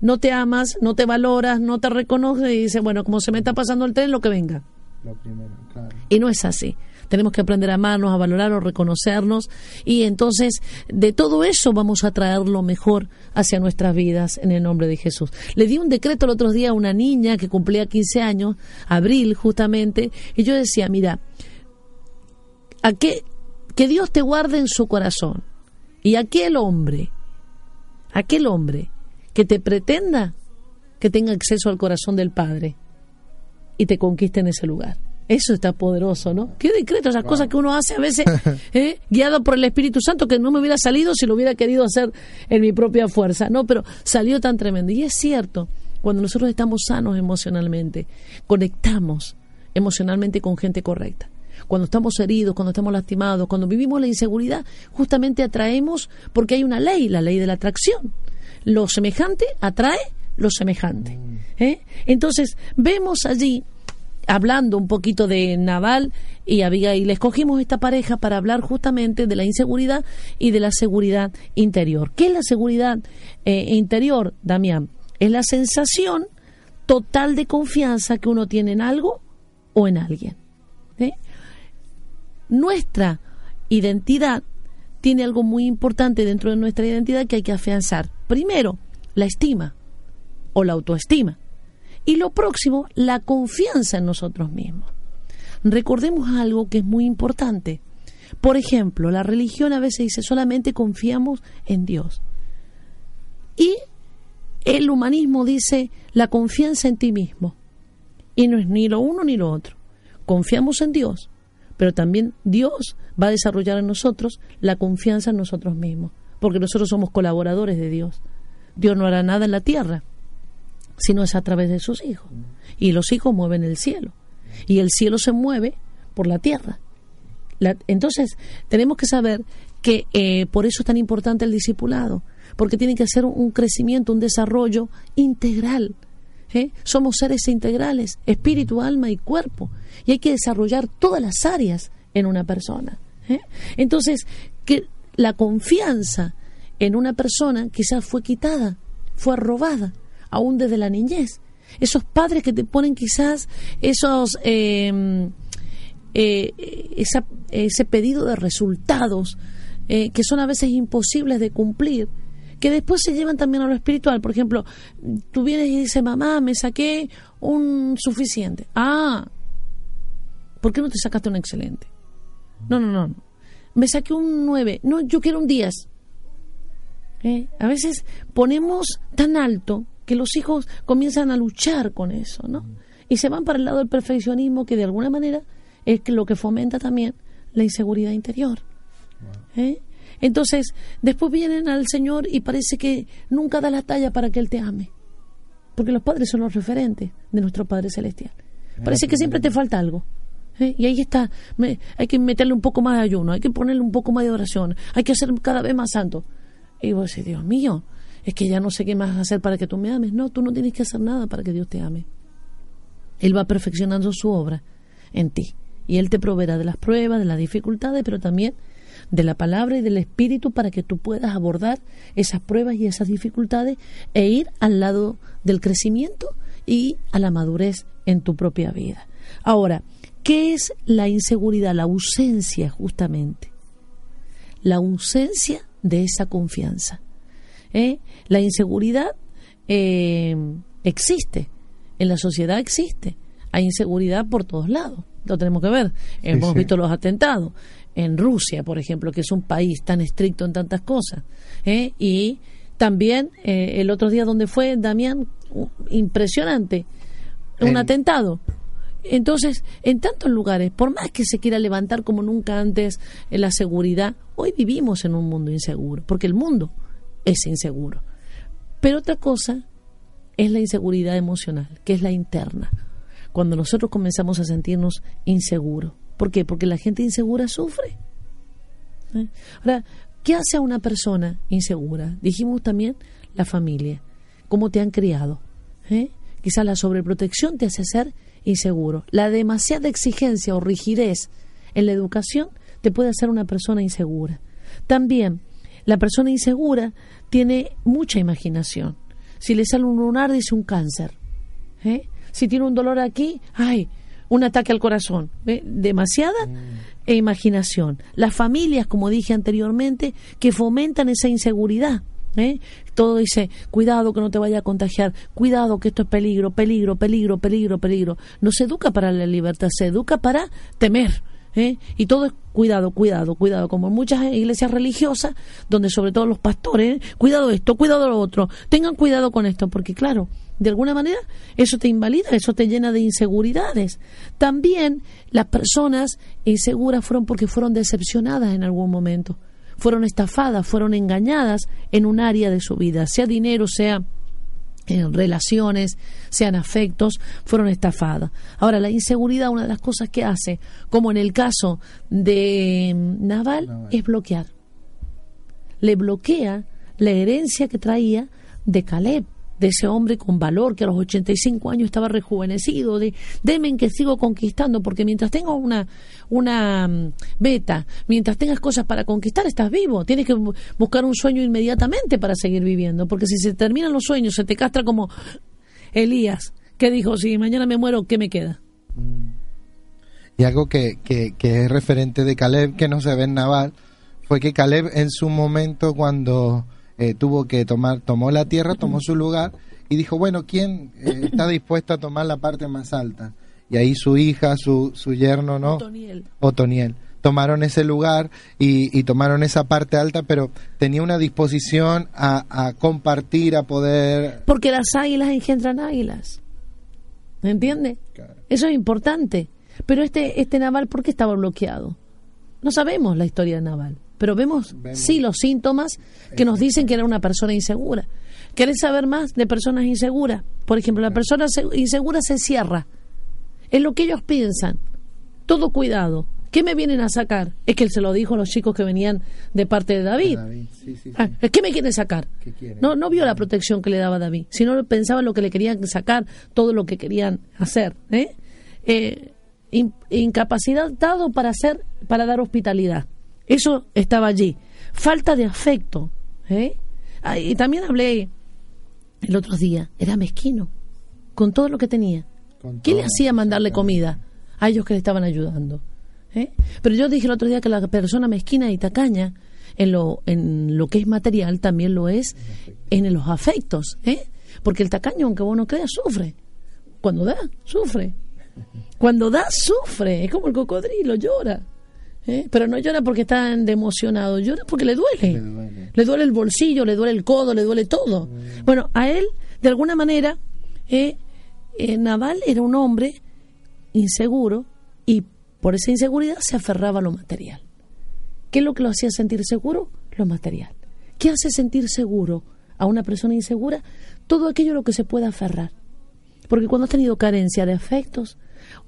no te amas, no te valoras, no te reconoce y dice, bueno, como se me está pasando el tren, lo que venga. Lo primero, claro. Y no es así. Tenemos que aprender a amarnos, a valorarnos, reconocernos y entonces de todo eso vamos a traer lo mejor hacia nuestras vidas en el nombre de Jesús. Le di un decreto el otro día a una niña que cumplía 15 años, abril justamente, y yo decía, mira, a qué, que Dios te guarde en su corazón y aquel hombre, aquel hombre que te pretenda que tenga acceso al corazón del Padre y te conquiste en ese lugar. Eso está poderoso, ¿no? Qué decreto, esas cosas que uno hace a veces, ¿eh? guiado por el Espíritu Santo, que no me hubiera salido si lo hubiera querido hacer en mi propia fuerza. No, pero salió tan tremendo. Y es cierto, cuando nosotros estamos sanos emocionalmente, conectamos emocionalmente con gente correcta. Cuando estamos heridos, cuando estamos lastimados, cuando vivimos la inseguridad, justamente atraemos, porque hay una ley, la ley de la atracción. Lo semejante atrae lo semejante. ¿eh? Entonces, vemos allí hablando un poquito de Naval y Abigail, escogimos esta pareja para hablar justamente de la inseguridad y de la seguridad interior. ¿Qué es la seguridad eh, interior, Damián? Es la sensación total de confianza que uno tiene en algo o en alguien. Nuestra identidad tiene algo muy importante dentro de nuestra identidad que hay que afianzar. Primero, la estima o la autoestima. Y lo próximo, la confianza en nosotros mismos. Recordemos algo que es muy importante. Por ejemplo, la religión a veces dice solamente confiamos en Dios. Y el humanismo dice la confianza en ti mismo. Y no es ni lo uno ni lo otro. Confiamos en Dios, pero también Dios va a desarrollar en nosotros la confianza en nosotros mismos, porque nosotros somos colaboradores de Dios. Dios no hará nada en la tierra, sino es a través de sus hijos. Y los hijos mueven el cielo. Y el cielo se mueve por la tierra. La- entonces, tenemos que saber que eh, por eso es tan importante el discipulado, porque tiene que ser un, crecimiento, un desarrollo integral. ¿eh? Somos seres integrales, espíritu, alma y cuerpo, y hay que desarrollar todas las áreas en una persona. ¿eh? Entonces, que la confianza en una persona quizás fue quitada, fue robada, aún desde la niñez. Esos padres que te ponen quizás esos eh, eh, ese pedido de resultados eh, que son a veces imposibles de cumplir, que después se llevan también a lo espiritual. Por ejemplo, tú vienes y dices, mamá, me saqué un suficiente. Ah, ¿por qué no te sacaste un excelente? No, no, no. no. Me saqué un 9. No, yo quiero un 10. ¿Eh? A veces ponemos tan alto que los hijos comienzan a luchar con eso, ¿no? Y se van para el lado del perfeccionismo que de alguna manera es lo que fomenta también la inseguridad interior. ¿Eh? Entonces, después vienen al Señor y parece que nunca da la talla para que Él te ame. Porque los padres son los referentes de nuestro Padre Celestial. Parece que siempre te falta algo. ¿eh? Y ahí está, me- hay que meterle un poco más de ayuno, hay que ponerle un poco más de oración, hay que hacer cada vez más santo. Y vos decís, Dios mío, es que ya no sé qué más hacer para que tú me ames. No, tú no tienes que hacer nada para que Dios te ame. Él va perfeccionando su obra en ti. Y Él te proveerá de las pruebas, de las dificultades, pero también de la palabra y del Espíritu para que tú puedas abordar esas pruebas y esas dificultades e ir al lado del crecimiento y a la madurez en tu propia vida. Ahora, ¿qué es la inseguridad? La ausencia justamente. La ausencia de esa confianza. ¿Eh? La inseguridad eh, existe, en la sociedad existe, hay inseguridad por todos lados, lo tenemos que ver. Hemos sí. visto los atentados en Rusia, por ejemplo, que es un país tan estricto en tantas cosas. ¿eh? Y también eh, el otro día donde fue Damián, impresionante, un En- atentado. Entonces, en tantos lugares, por más que se quiera levantar como nunca antes eh, la seguridad, hoy vivimos en un mundo inseguro, porque el mundo es inseguro. Pero otra cosa es la inseguridad emocional, que es la interna. Cuando nosotros comenzamos a sentirnos inseguros. ¿Por qué? Porque la gente insegura sufre. ¿Eh? Ahora, ¿qué hace a una persona insegura? Dijimos también la familia, cómo te han criado. ¿eh? Quizás la sobreprotección te hace ser inseguro. La demasiada exigencia o rigidez en la educación te puede hacer una persona insegura. También, la persona insegura tiene mucha imaginación. Si le sale un lunar, dice un cáncer. ¿eh? Si tiene un dolor aquí, ay, un ataque al corazón. Demasiada e imaginación. Las familias, como dije anteriormente, que fomentan esa inseguridad. ¿eh? Todo dice, cuidado que no te vaya a contagiar, cuidado que esto es peligro, peligro, peligro, peligro, peligro. No se educa para la libertad, se educa para temer. ¿Eh? Y todo es cuidado, cuidado, cuidado, como en muchas iglesias religiosas, donde sobre todo los pastores, cuidado esto, cuidado lo otro, tengan cuidado con esto, porque claro, de alguna manera eso te invalida, eso te llena de inseguridades. También las personas inseguras fueron porque fueron decepcionadas en algún momento, fueron estafadas, fueron engañadas en un área de su vida, sea dinero, sea en relaciones, sean afectos, fueron estafadas. Ahora, la inseguridad, una de las cosas que hace, como en el caso de mm, Naval, Naval. es bloquear. Le bloquea la herencia que traía de Caleb, de ese hombre con valor que a los 85 años estaba rejuvenecido, de demen que sigo conquistando, porque mientras tengas una, una mm, beta, mientras tengas cosas para conquistar, estás vivo. Tienes que bu- buscar un sueño inmediatamente para seguir viviendo, porque si se terminan los sueños, se te castra como Elías, que dijo, si mañana me muero, ¿qué me queda? Y algo que, que, que es referente de Caleb, que no se ve en Naval, fue que Caleb en su momento cuando eh, tuvo que tomar, tomó la tierra, tomó su lugar y dijo, bueno, ¿quién eh, está dispuesto a tomar la parte más alta? Y ahí su hija, su, su yerno, ¿no? Otoniel. Otoniel. Tomaron ese lugar y, y tomaron esa parte alta, pero tenía una disposición a, a compartir, a poder... Porque las águilas engendran águilas. ¿Me entiende? Eso es importante. Pero este, este naval, ¿por qué estaba bloqueado? No sabemos la historia de Naval, pero vemos, Vemos. sí los síntomas que nos dicen que era una persona insegura. ¿Querés saber más de personas inseguras? Por ejemplo, la persona se- insegura se cierra. Es lo que ellos piensan. Todo cuidado. ¿Qué me vienen a sacar? Es que él se lo dijo a los chicos que venían de parte de David. David, sí, sí, sí. Ah, ¿Qué me quieren sacar? ¿Qué quieren? No, no vio la protección que le daba David, sino pensaba en lo que le querían sacar, todo lo que querían hacer. ¿eh? Eh, in- incapacidad dado para hacer, para dar hospitalidad. Eso estaba allí. Falta de afecto. ¿eh? Ah, y también hablé el otro día, era mezquino, con todo lo que tenía. ¿Qué le hacía mandarle comida a ellos que le estaban ayudando? ¿Eh? Pero yo dije el otro día que la persona mezquina y tacaña en lo, en lo que es material también lo es en los afectos. ¿eh? Porque el tacaño, aunque vos no creas, sufre. Cuando da, sufre. Cuando da, sufre. Es como el cocodrilo, llora. ¿eh? Pero no llora porque está de emocionado, llora porque le duele. Le duele. Le duele el bolsillo, le duele el codo, le duele todo. Bueno, a él, de alguna manera, eh, eh, Naval era un hombre inseguro y por esa inseguridad se aferraba a lo material. ¿Qué es lo que lo hacía sentir seguro? Lo material. ¿Qué hace sentir seguro a una persona insegura? Todo aquello a lo que se pueda aferrar. Porque cuando has tenido carencia de afectos,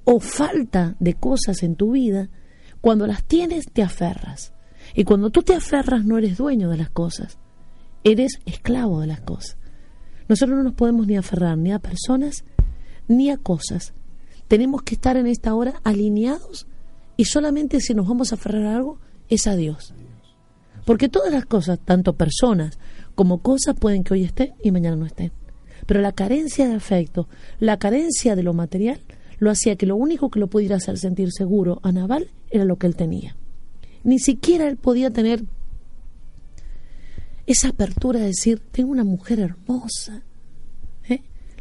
o falta de cosas en tu vida, cuando las tienes te aferras. Y cuando tú te aferras no eres dueño de las cosas, eres esclavo de las cosas. Nosotros no nos podemos ni aferrar ni a personas ni a cosas. Tenemos que estar en esta hora alineados y solamente si nos vamos a aferrar a algo es a Dios. Porque todas las cosas, tanto personas como cosas, pueden que hoy estén y mañana no estén. Pero la carencia de afecto, la carencia de lo material, lo hacía que lo único que lo pudiera hacer sentir seguro a Naval era lo que él tenía. Ni siquiera él podía tener esa apertura de decir, tengo una mujer hermosa.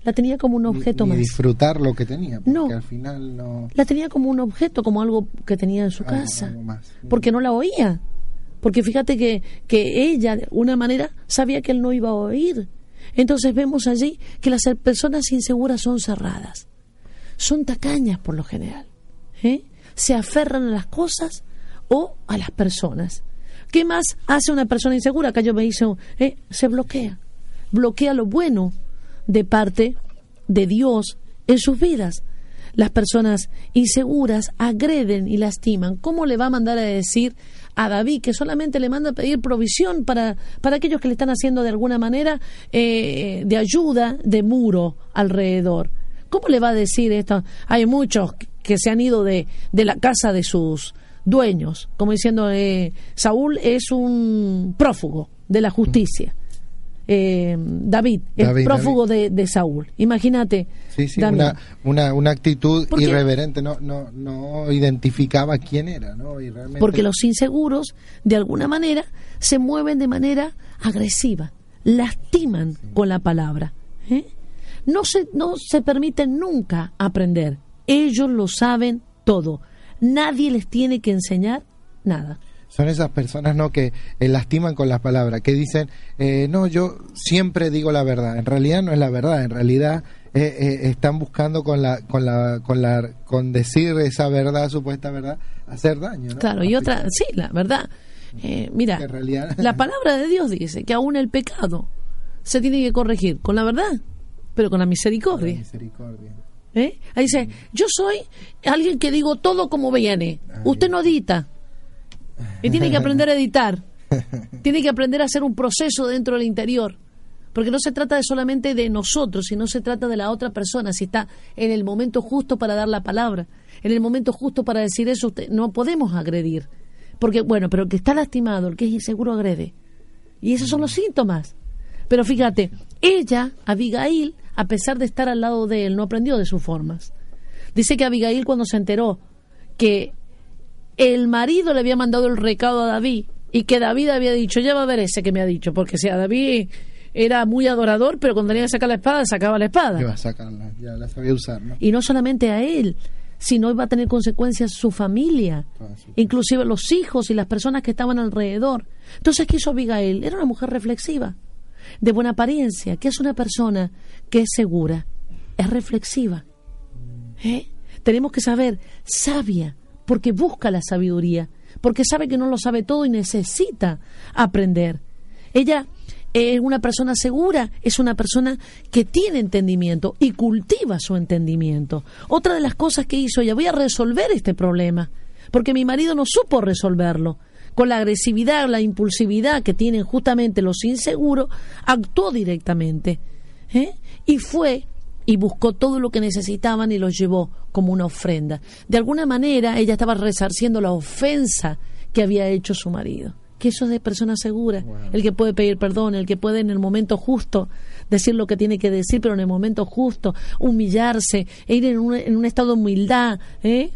La tenía como un objeto más. disfrutar lo que tenía, porque No. al final no... La tenía como un objeto, como algo que tenía en su Algo- casa. algo más. Porque no la oía. Porque fíjate que, que ella, de una manera, sabía que él no iba a oír. Entonces vemos allí que las personas inseguras son cerradas. Son tacañas por lo general. ¿eh? Se aferran a las cosas o a las personas. ¿Qué más hace una persona insegura? Acá yo me hice, ¿eh? se bloquea. Bloquea lo bueno de parte de Dios en sus vidas. Las personas inseguras agreden y lastiman. ¿Cómo le va a mandar a decir a David que solamente le manda a pedir provisión para, para aquellos que le están haciendo de alguna manera eh, de ayuda, de muro alrededor? ¿Cómo le va a decir esto? Hay muchos que se han ido de, de la casa de sus dueños, como diciendo, eh, Saúl es un prófugo de la justicia. Eh, David es David, prófugo de, de Saúl. Imagínate. Sí, sí, Damián. una, una, una actitud Porque- irreverente, no, no, no identificaba quién era, ¿no? Y realmente- Porque los inseguros, de alguna manera, se mueven de manera agresiva, lastiman con la palabra. ¿eh? No, se, no se permiten nunca aprender. Ellos lo saben todo. Nadie les tiene que enseñar nada. Son esas personas, ¿no? Que eh, lastiman con las palabras, que dicen, eh, no, yo siempre digo la verdad. En realidad no es la verdad, en realidad eh, eh, están buscando con la, con la, con la, con decir esa verdad, supuesta verdad, hacer daño, ¿no? Claro, y otra, sí, la verdad. Eh, mira, realidad- la palabra de Dios dice que aún el pecado se tiene que corregir con la verdad, pero con la misericordia. Misericordia. Ahí dice, yo soy alguien que digo todo como viene. Usted no edita. Y tiene que aprender a editar. Tiene que aprender a hacer un proceso dentro del interior. Porque no se trata de solamente de nosotros, sino se trata de la otra persona. Si está en el momento justo para dar la palabra, en el momento justo para decir eso, usted- no podemos agredir. Porque, bueno, pero el que está lastimado, el que es inseguro, agrede. Y esos son los síntomas. Pero fíjate, ella, Abigail, a pesar de estar al lado de él, no aprendió de sus formas. Dice que Abigail cuando se enteró que el marido le había mandado el recado a David y que David había dicho, ya va a ver ese que me ha dicho, porque si a David era muy adorador, pero cuando tenía que sacar la espada, sacaba la espada. Iba a sacarla, ya la sabía usar, ¿no? Y no solamente a él, sino iba a tener consecuencias su familia, su- inclusive los hijos y las personas que estaban alrededor. Entonces, ¿qué hizo Abigail? Era una mujer reflexiva, de buena apariencia, que es una persona que es segura, es reflexiva. ¿Eh? Tenemos que saber, sabia, porque busca la sabiduría, porque sabe que no lo sabe todo y necesita aprender. Ella es una persona segura, es una persona que tiene entendimiento y cultiva su entendimiento. Otra de las cosas que hizo ella, voy a resolver este problema, porque mi marido no supo resolverlo. Con la agresividad, la impulsividad que tienen justamente los inseguros, actuó directamente. ¿eh? Y fue y buscó todo lo que necesitaban y los llevó como una ofrenda. De alguna manera ella estaba resarciendo la ofensa que había hecho su marido. Que eso es de persona segura, el que puede pedir perdón, el que puede en el momento justo decir lo que tiene que decir, pero en el momento justo humillarse e ir en un, en un estado de humildad, ¿eh?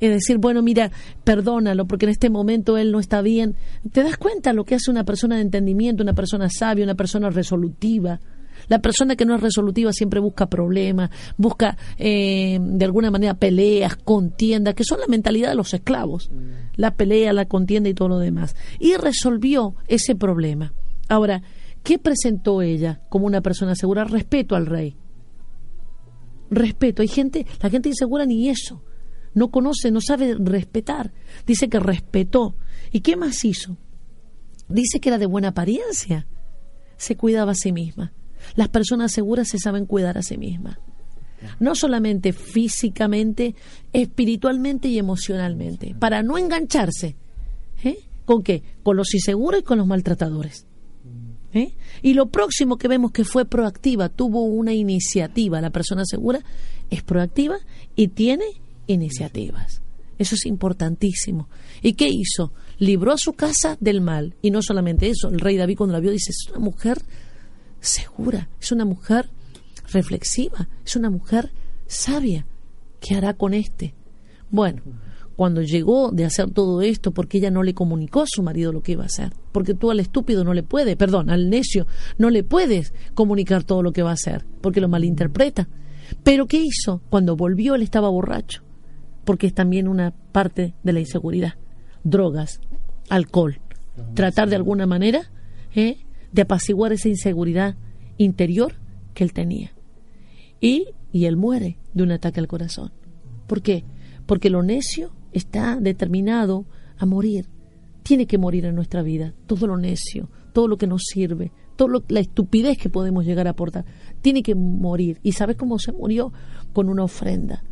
Es decir, bueno, mira, perdónalo porque en este momento él no está bien. ¿Te das cuenta lo que hace una persona de entendimiento, una persona sabia, una persona resolutiva? La persona que no es resolutiva siempre busca problemas, busca eh, de alguna manera peleas, contiendas, que son la mentalidad de los esclavos. La pelea, la contienda y todo lo demás. Y resolvió ese problema. Ahora, ¿qué presentó ella como una persona segura? Respeto al rey. Respeto. Hay gente, la gente insegura ni eso. No conoce, no sabe respetar. Dice que respetó. ¿Y qué más hizo? Dice que era de buena apariencia. Se cuidaba a sí misma. Las personas seguras se saben cuidar a sí mismas. no solamente físicamente, espiritualmente y emocionalmente, para no engancharse. ¿eh? ¿Con qué? Con los inseguros y con los maltratadores. ¿eh? Y lo próximo que vemos que fue proactiva, tuvo una iniciativa, la persona segura es proactiva y tiene iniciativas. Eso es importantísimo. ¿Y qué hizo? Libró a su casa del mal. Y no solamente eso, el rey David cuando la vio dice, es una mujer segura, es una mujer reflexiva, es una mujer sabia. ¿Qué hará con este? Bueno, cuando llegó de hacer todo esto, porque ella no le comunicó a su marido lo que iba a hacer, porque tú al estúpido no le puedes, perdón, al necio no le puedes comunicar todo lo que va a hacer, porque lo malinterpreta. Pero ¿qué hizo? Cuando volvió él estaba borracho, porque es también una parte de la inseguridad. Drogas, alcohol, tratar de alguna manera ¿eh? De apaciguar esa inseguridad interior que él tenía. Y, y él muere de un ataque al corazón. ¿Por qué? Porque lo necio está determinado a morir. Tiene que morir en nuestra vida. Todo lo necio, todo lo que nos sirve, toda la estupidez que podemos llegar a aportar, tiene que morir. ¿Y sabes cómo se murió? Con una ofrenda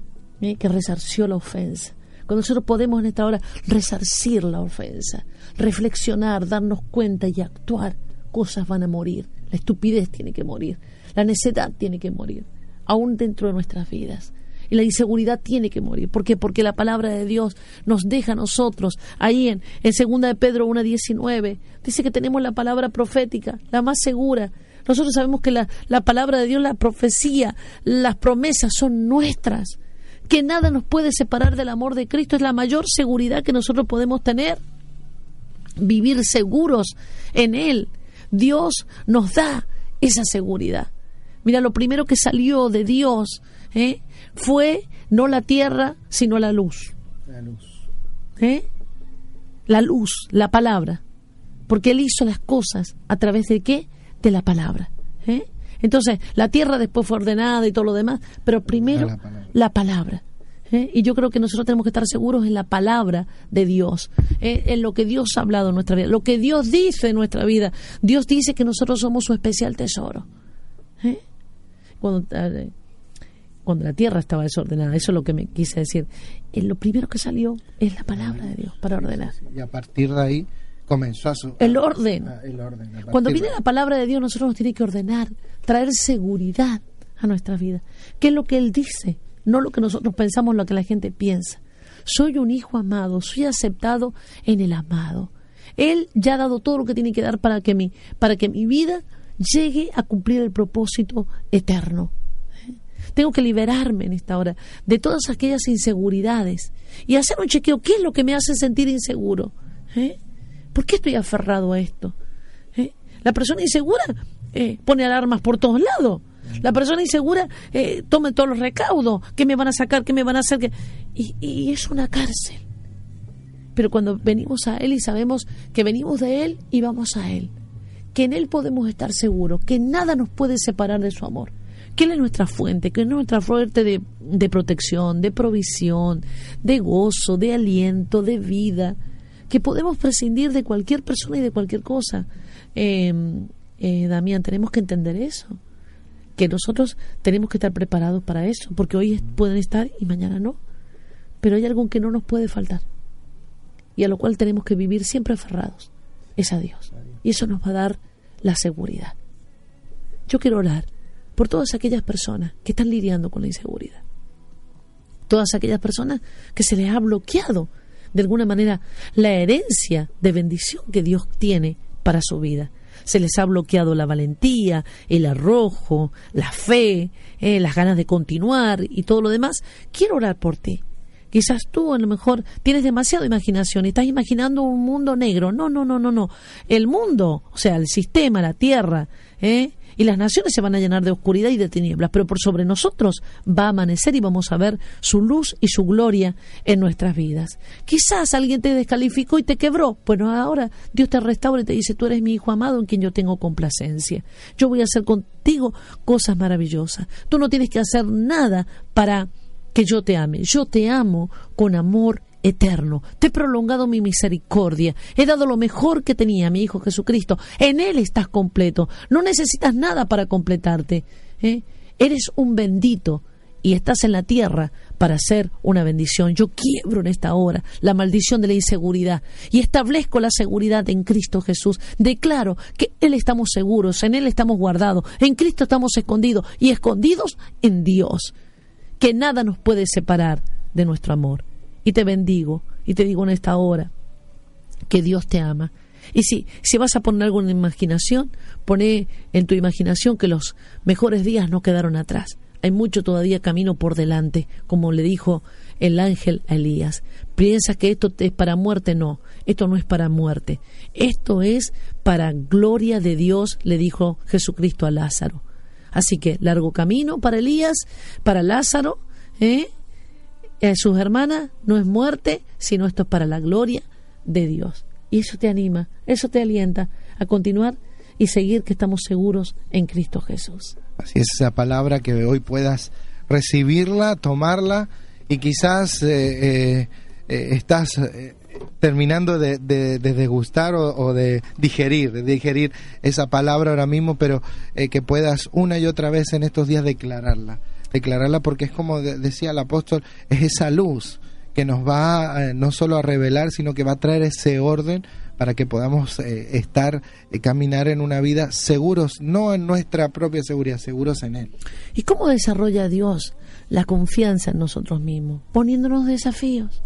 ¿eh? que resarció la ofensa. Cuando nosotros podemos en esta hora resarcir la ofensa, reflexionar, darnos cuenta y actuar, cosas van a morir. La estupidez tiene que morir. La necedad tiene que morir, aún dentro de nuestras vidas. Y la inseguridad tiene que morir. ¿Por qué? Porque la palabra de Dios nos deja a nosotros, ahí en, en 2 de Pedro 1.19, dice que tenemos la palabra profética, la más segura. Nosotros sabemos que la, la palabra de Dios, la profecía, las promesas son nuestras. Que nada nos puede separar del amor de Cristo. Es la mayor seguridad que nosotros podemos tener. Vivir seguros en Él. Dios nos da esa seguridad. Mira, lo primero que salió de Dios ¿eh? fue no la tierra, sino la luz. La luz. ¿eh? La luz, la palabra. Porque Él hizo las cosas a través de qué? De la palabra. ¿eh? Entonces, la tierra después fue ordenada y todo lo demás, pero primero La palabra. la palabra. ¿Eh? Y yo creo que nosotros tenemos que estar seguros en la palabra de Dios, ¿eh? en lo que Dios ha hablado en nuestra vida, lo que Dios dice en nuestra vida. Dios dice que nosotros somos su especial tesoro. ¿eh? Cuando, cuando la tierra estaba desordenada, eso es lo que me quise decir. Lo primero que salió es la palabra de Dios para ordenar. Y a partir de ahí comenzó a su... El orden. a- el orden. Cuando viene la palabra de Dios, nosotros nos tiene que ordenar, traer seguridad a nuestra vida. ¿Qué es lo que Él dice? No lo que nosotros pensamos, lo que la gente piensa. Soy un hijo amado, soy aceptado en el amado. Él ya ha dado todo lo que tiene que dar para que mi, para que mi vida llegue a cumplir el propósito eterno. Tengo que liberarme en esta hora de todas aquellas inseguridades y hacer un chequeo. ¿Qué es lo que me hace sentir inseguro? ¿Eh? ¿Por qué estoy aferrado a esto? ¿Eh? La persona insegura eh, pone alarmas por todos lados. La persona insegura eh, toma todos los recaudos. ¿Qué me van a sacar? ¿Qué me van a hacer? ¿Qué? Y, es una cárcel. Pero cuando venimos a Él y sabemos que venimos de Él y vamos a Él, que en Él podemos estar seguros, que nada nos puede separar de su amor, que Él es nuestra fuente, que es nuestra fuente de, de protección, de provisión, de gozo, de aliento, de vida, que podemos prescindir de cualquier persona y de cualquier cosa. Eh, eh, Damián, tenemos que entender eso, que nosotros tenemos que estar preparados para eso, porque hoy pueden estar y mañana no, pero hay algo que no nos puede faltar y a lo cual tenemos que vivir siempre aferrados, es a Dios. Y eso nos va a dar la seguridad. Yo quiero orar por todas aquellas personas que están lidiando con la inseguridad. Todas aquellas personas que se les ha bloqueado de alguna manera la herencia de bendición que Dios tiene para su vida. Se les ha bloqueado la valentía, el arrojo, la fe, eh, las ganas de continuar y todo lo demás. Quiero orar por ti. Quizás tú a lo mejor tienes demasiada imaginación y estás imaginando un mundo negro. No, no, no, no, no. El mundo, o sea, el sistema, la tierra, ¿eh? Y las naciones se van a llenar de oscuridad y de tinieblas, pero por sobre nosotros va a amanecer y vamos a ver su luz y su gloria en nuestras vidas. Quizás alguien te descalificó y te quebró. Bueno, ahora Dios te restaura y te dice, tú eres mi hijo amado en quien yo tengo complacencia. Yo voy a hacer contigo cosas maravillosas. Tú no tienes que hacer nada para que yo te ame. Yo te amo con amor eterno. Te he prolongado mi misericordia. He dado lo mejor que tenía mi Hijo Jesucristo. En Él estás completo. No necesitas nada para completarte. ¿eh? Eres un bendito y estás en la tierra para ser una bendición. Yo quiebro en esta hora la maldición de la inseguridad y establezco la seguridad en Cristo Jesús. Declaro que Él estamos seguros, en Él estamos guardados, en Cristo estamos escondidos y escondidos en Dios. Que nada nos puede separar de nuestro amor. Y te bendigo y te digo en esta hora que Dios te ama. Y si, si vas a poner algo en la imaginación, pone en tu imaginación que los mejores días no quedaron atrás. Hay mucho todavía camino por delante, como le dijo el ángel a Elías. ¿Piensas que esto es para muerte? No, esto no es para muerte. Esto es para gloria de Dios, le dijo Jesucristo a Lázaro. Así que largo camino para Elías, para Lázaro, ¿eh? A sus hermanas, no es muerte, sino esto es para la gloria de Dios. Y eso te anima, eso te alienta a continuar y seguir que estamos seguros en Cristo Jesús. Así es esa palabra que hoy puedas recibirla, tomarla y quizás eh, eh, eh, estás eh, terminando de, de- de degustar o, o de digerir, de digerir esa palabra ahora mismo, pero eh, que puedas una y otra vez en estos días declararla, declararla porque es como de- decía el apóstol, es esa luz que nos va eh, no solo a revelar, sino que va a traer ese orden para que podamos eh, estar, eh, caminar en una vida seguros, no en nuestra propia seguridad, seguros en Él. ¿Y cómo desarrolla Dios la confianza en nosotros mismos? Poniéndonos desafíos.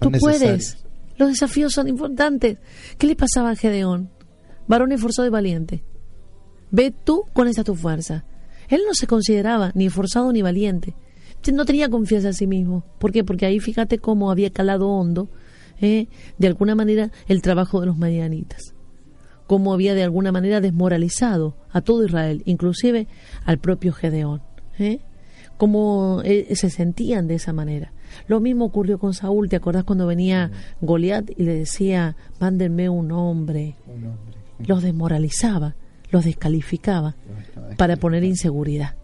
Tú necesarios. puedes. Los desafíos son importantes. ¿Qué le pasaba a Gedeón? Varón esforzado y valiente. Ve tú con esa tu fuerza. Él no se consideraba ni esforzado ni valiente. No tenía confianza en sí mismo. ¿Por qué? Porque ahí fíjate cómo había calado hondo, ¿eh? de alguna manera, el trabajo de los medianitas. Cómo había de alguna manera desmoralizado a todo Israel, inclusive al propio Gedeón. ¿eh? Cómo eh, se sentían de esa manera. Lo mismo ocurrió con Saúl. ¿Te acordás cuando venía Goliat y le decía, mándenme un hombre? Los desmoralizaba, los descalificaba para poner inseguridad.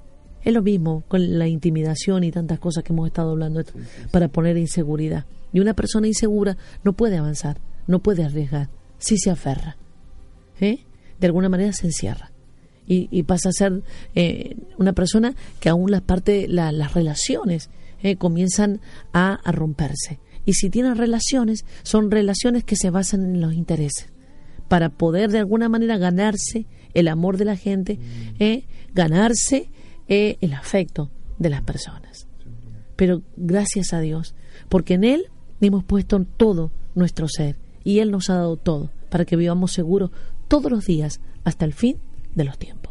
Es lo mismo con la intimidación y tantas cosas que hemos estado hablando esto, para poner inseguridad. Y una persona insegura no puede avanzar, no puede arriesgar, si se aferra. ¿eh? De alguna manera se encierra. Y, pasa a ser eh, una persona que aún las parte, la- las relaciones eh, comienzan a, a romperse. Y si tienen relaciones, son relaciones que se basan en los intereses para poder de alguna manera ganarse el amor de la gente, eh, ganarse eh, el afecto de las personas. Pero gracias a Dios, porque en Él hemos puesto todo nuestro ser y Él nos ha dado todo para que vivamos seguros todos los días hasta el fin de los tiempos.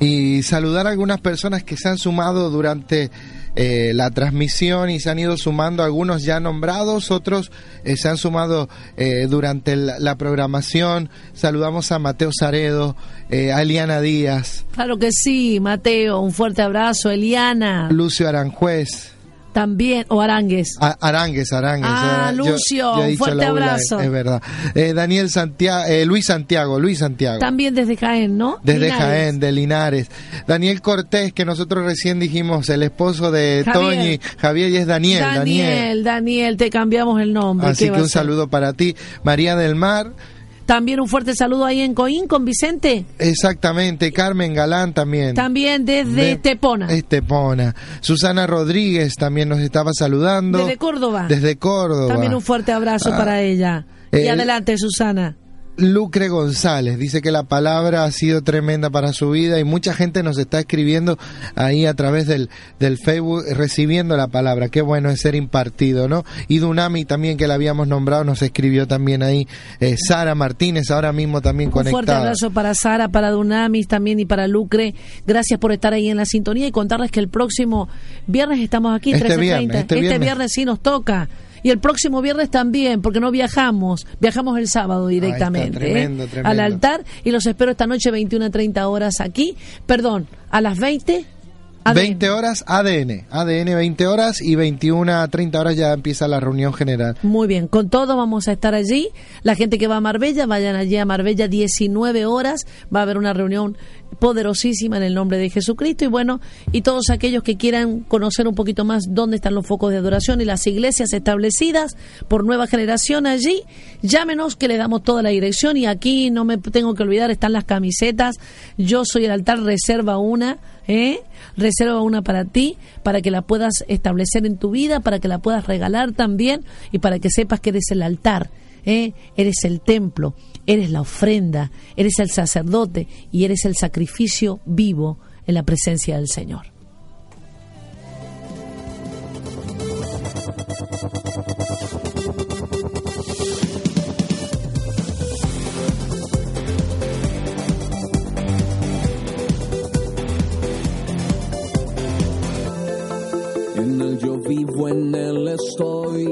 Y saludar a algunas personas que se han sumado durante eh, la transmisión y se han ido sumando algunos ya nombrados, otros eh, se han sumado eh, durante el- la programación. Saludamos a Mateo Zaredo, eh, a Eliana Díaz, Claro que sí, Mateo, un fuerte abrazo, Eliana, Lucio Aranjuez. También, o Arangues. A- Arangues, Arangues. Ah, Yo- Lucio, yo fuerte abrazo. Es verdad. Eh, Daniel Santiago, Luis Santiago, Luis Santiago. También desde Jaén, ¿no? Desde Linares. Jaén, de Linares. Daniel Cortés, que nosotros recién dijimos, el esposo de Javier. Toñi, Javier, y es Daniel. Daniel. Daniel, Daniel, te cambiamos el nombre. Así ¿qué va que un saludo para ti. María del Mar, También un fuerte saludo ahí en Coín con Vicente. exactamente. Carmen Galán también. También desde De- Tepona. Estepona. Susana Rodríguez también nos estaba saludando. Desde Córdoba. Desde Córdoba. También un fuerte abrazo Ah. para ella. y El- adelante, Susana. Lucre González dice que la palabra ha sido tremenda para su vida y mucha gente nos está escribiendo ahí a través del, del Facebook recibiendo la palabra. Qué bueno es ser impartido, ¿no? Y Dunami también que la habíamos nombrado nos escribió también ahí. Eh, Sara Martínez ahora mismo también Un fuerte conectada. abrazo para Sara, para Dunamis también y para Lucre. Gracias por estar ahí en la sintonía y contarles que el próximo viernes estamos aquí, Este 13.30. viernes, este viernes. sí nos toca. Y el próximo viernes también, porque no viajamos. Viajamos el sábado directamente. tremendo, ¿eh? tremendo. Al altar y los espero esta noche 21 a 30 horas aquí. Perdón, a las 20 ADN. 20 horas ADN, ADN 20 horas y 21 a 30 horas ya empieza la reunión general. Muy bien, con todo vamos a estar allí. La gente que va a Marbella, vayan allí a Marbella 19 horas. Va a haber una reunión poderosísima en el nombre de Jesucristo. Y bueno, y todos aquellos que quieran conocer un poquito más dónde están los focos de adoración y las iglesias establecidas por nueva generación allí, llámenos que le damos toda la dirección. Y aquí no me tengo que olvidar, están las camisetas. Yo soy el altar, reserva una. ¿Eh? Reserva una para ti, para que la puedas establecer en tu vida, para que la puedas regalar también y para que sepas que eres el altar, ¿eh? eres el templo, eres la ofrenda, eres el sacerdote y eres el sacrificio vivo en la presencia del Señor. Yo vivo, en él estoy,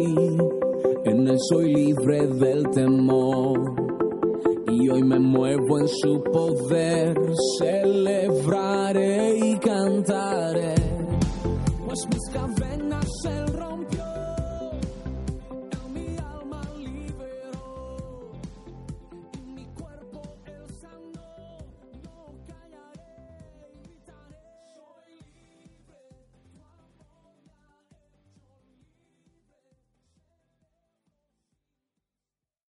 en él soy libre del temor. Y hoy me muevo en su poder, celebraré y cantaré, pues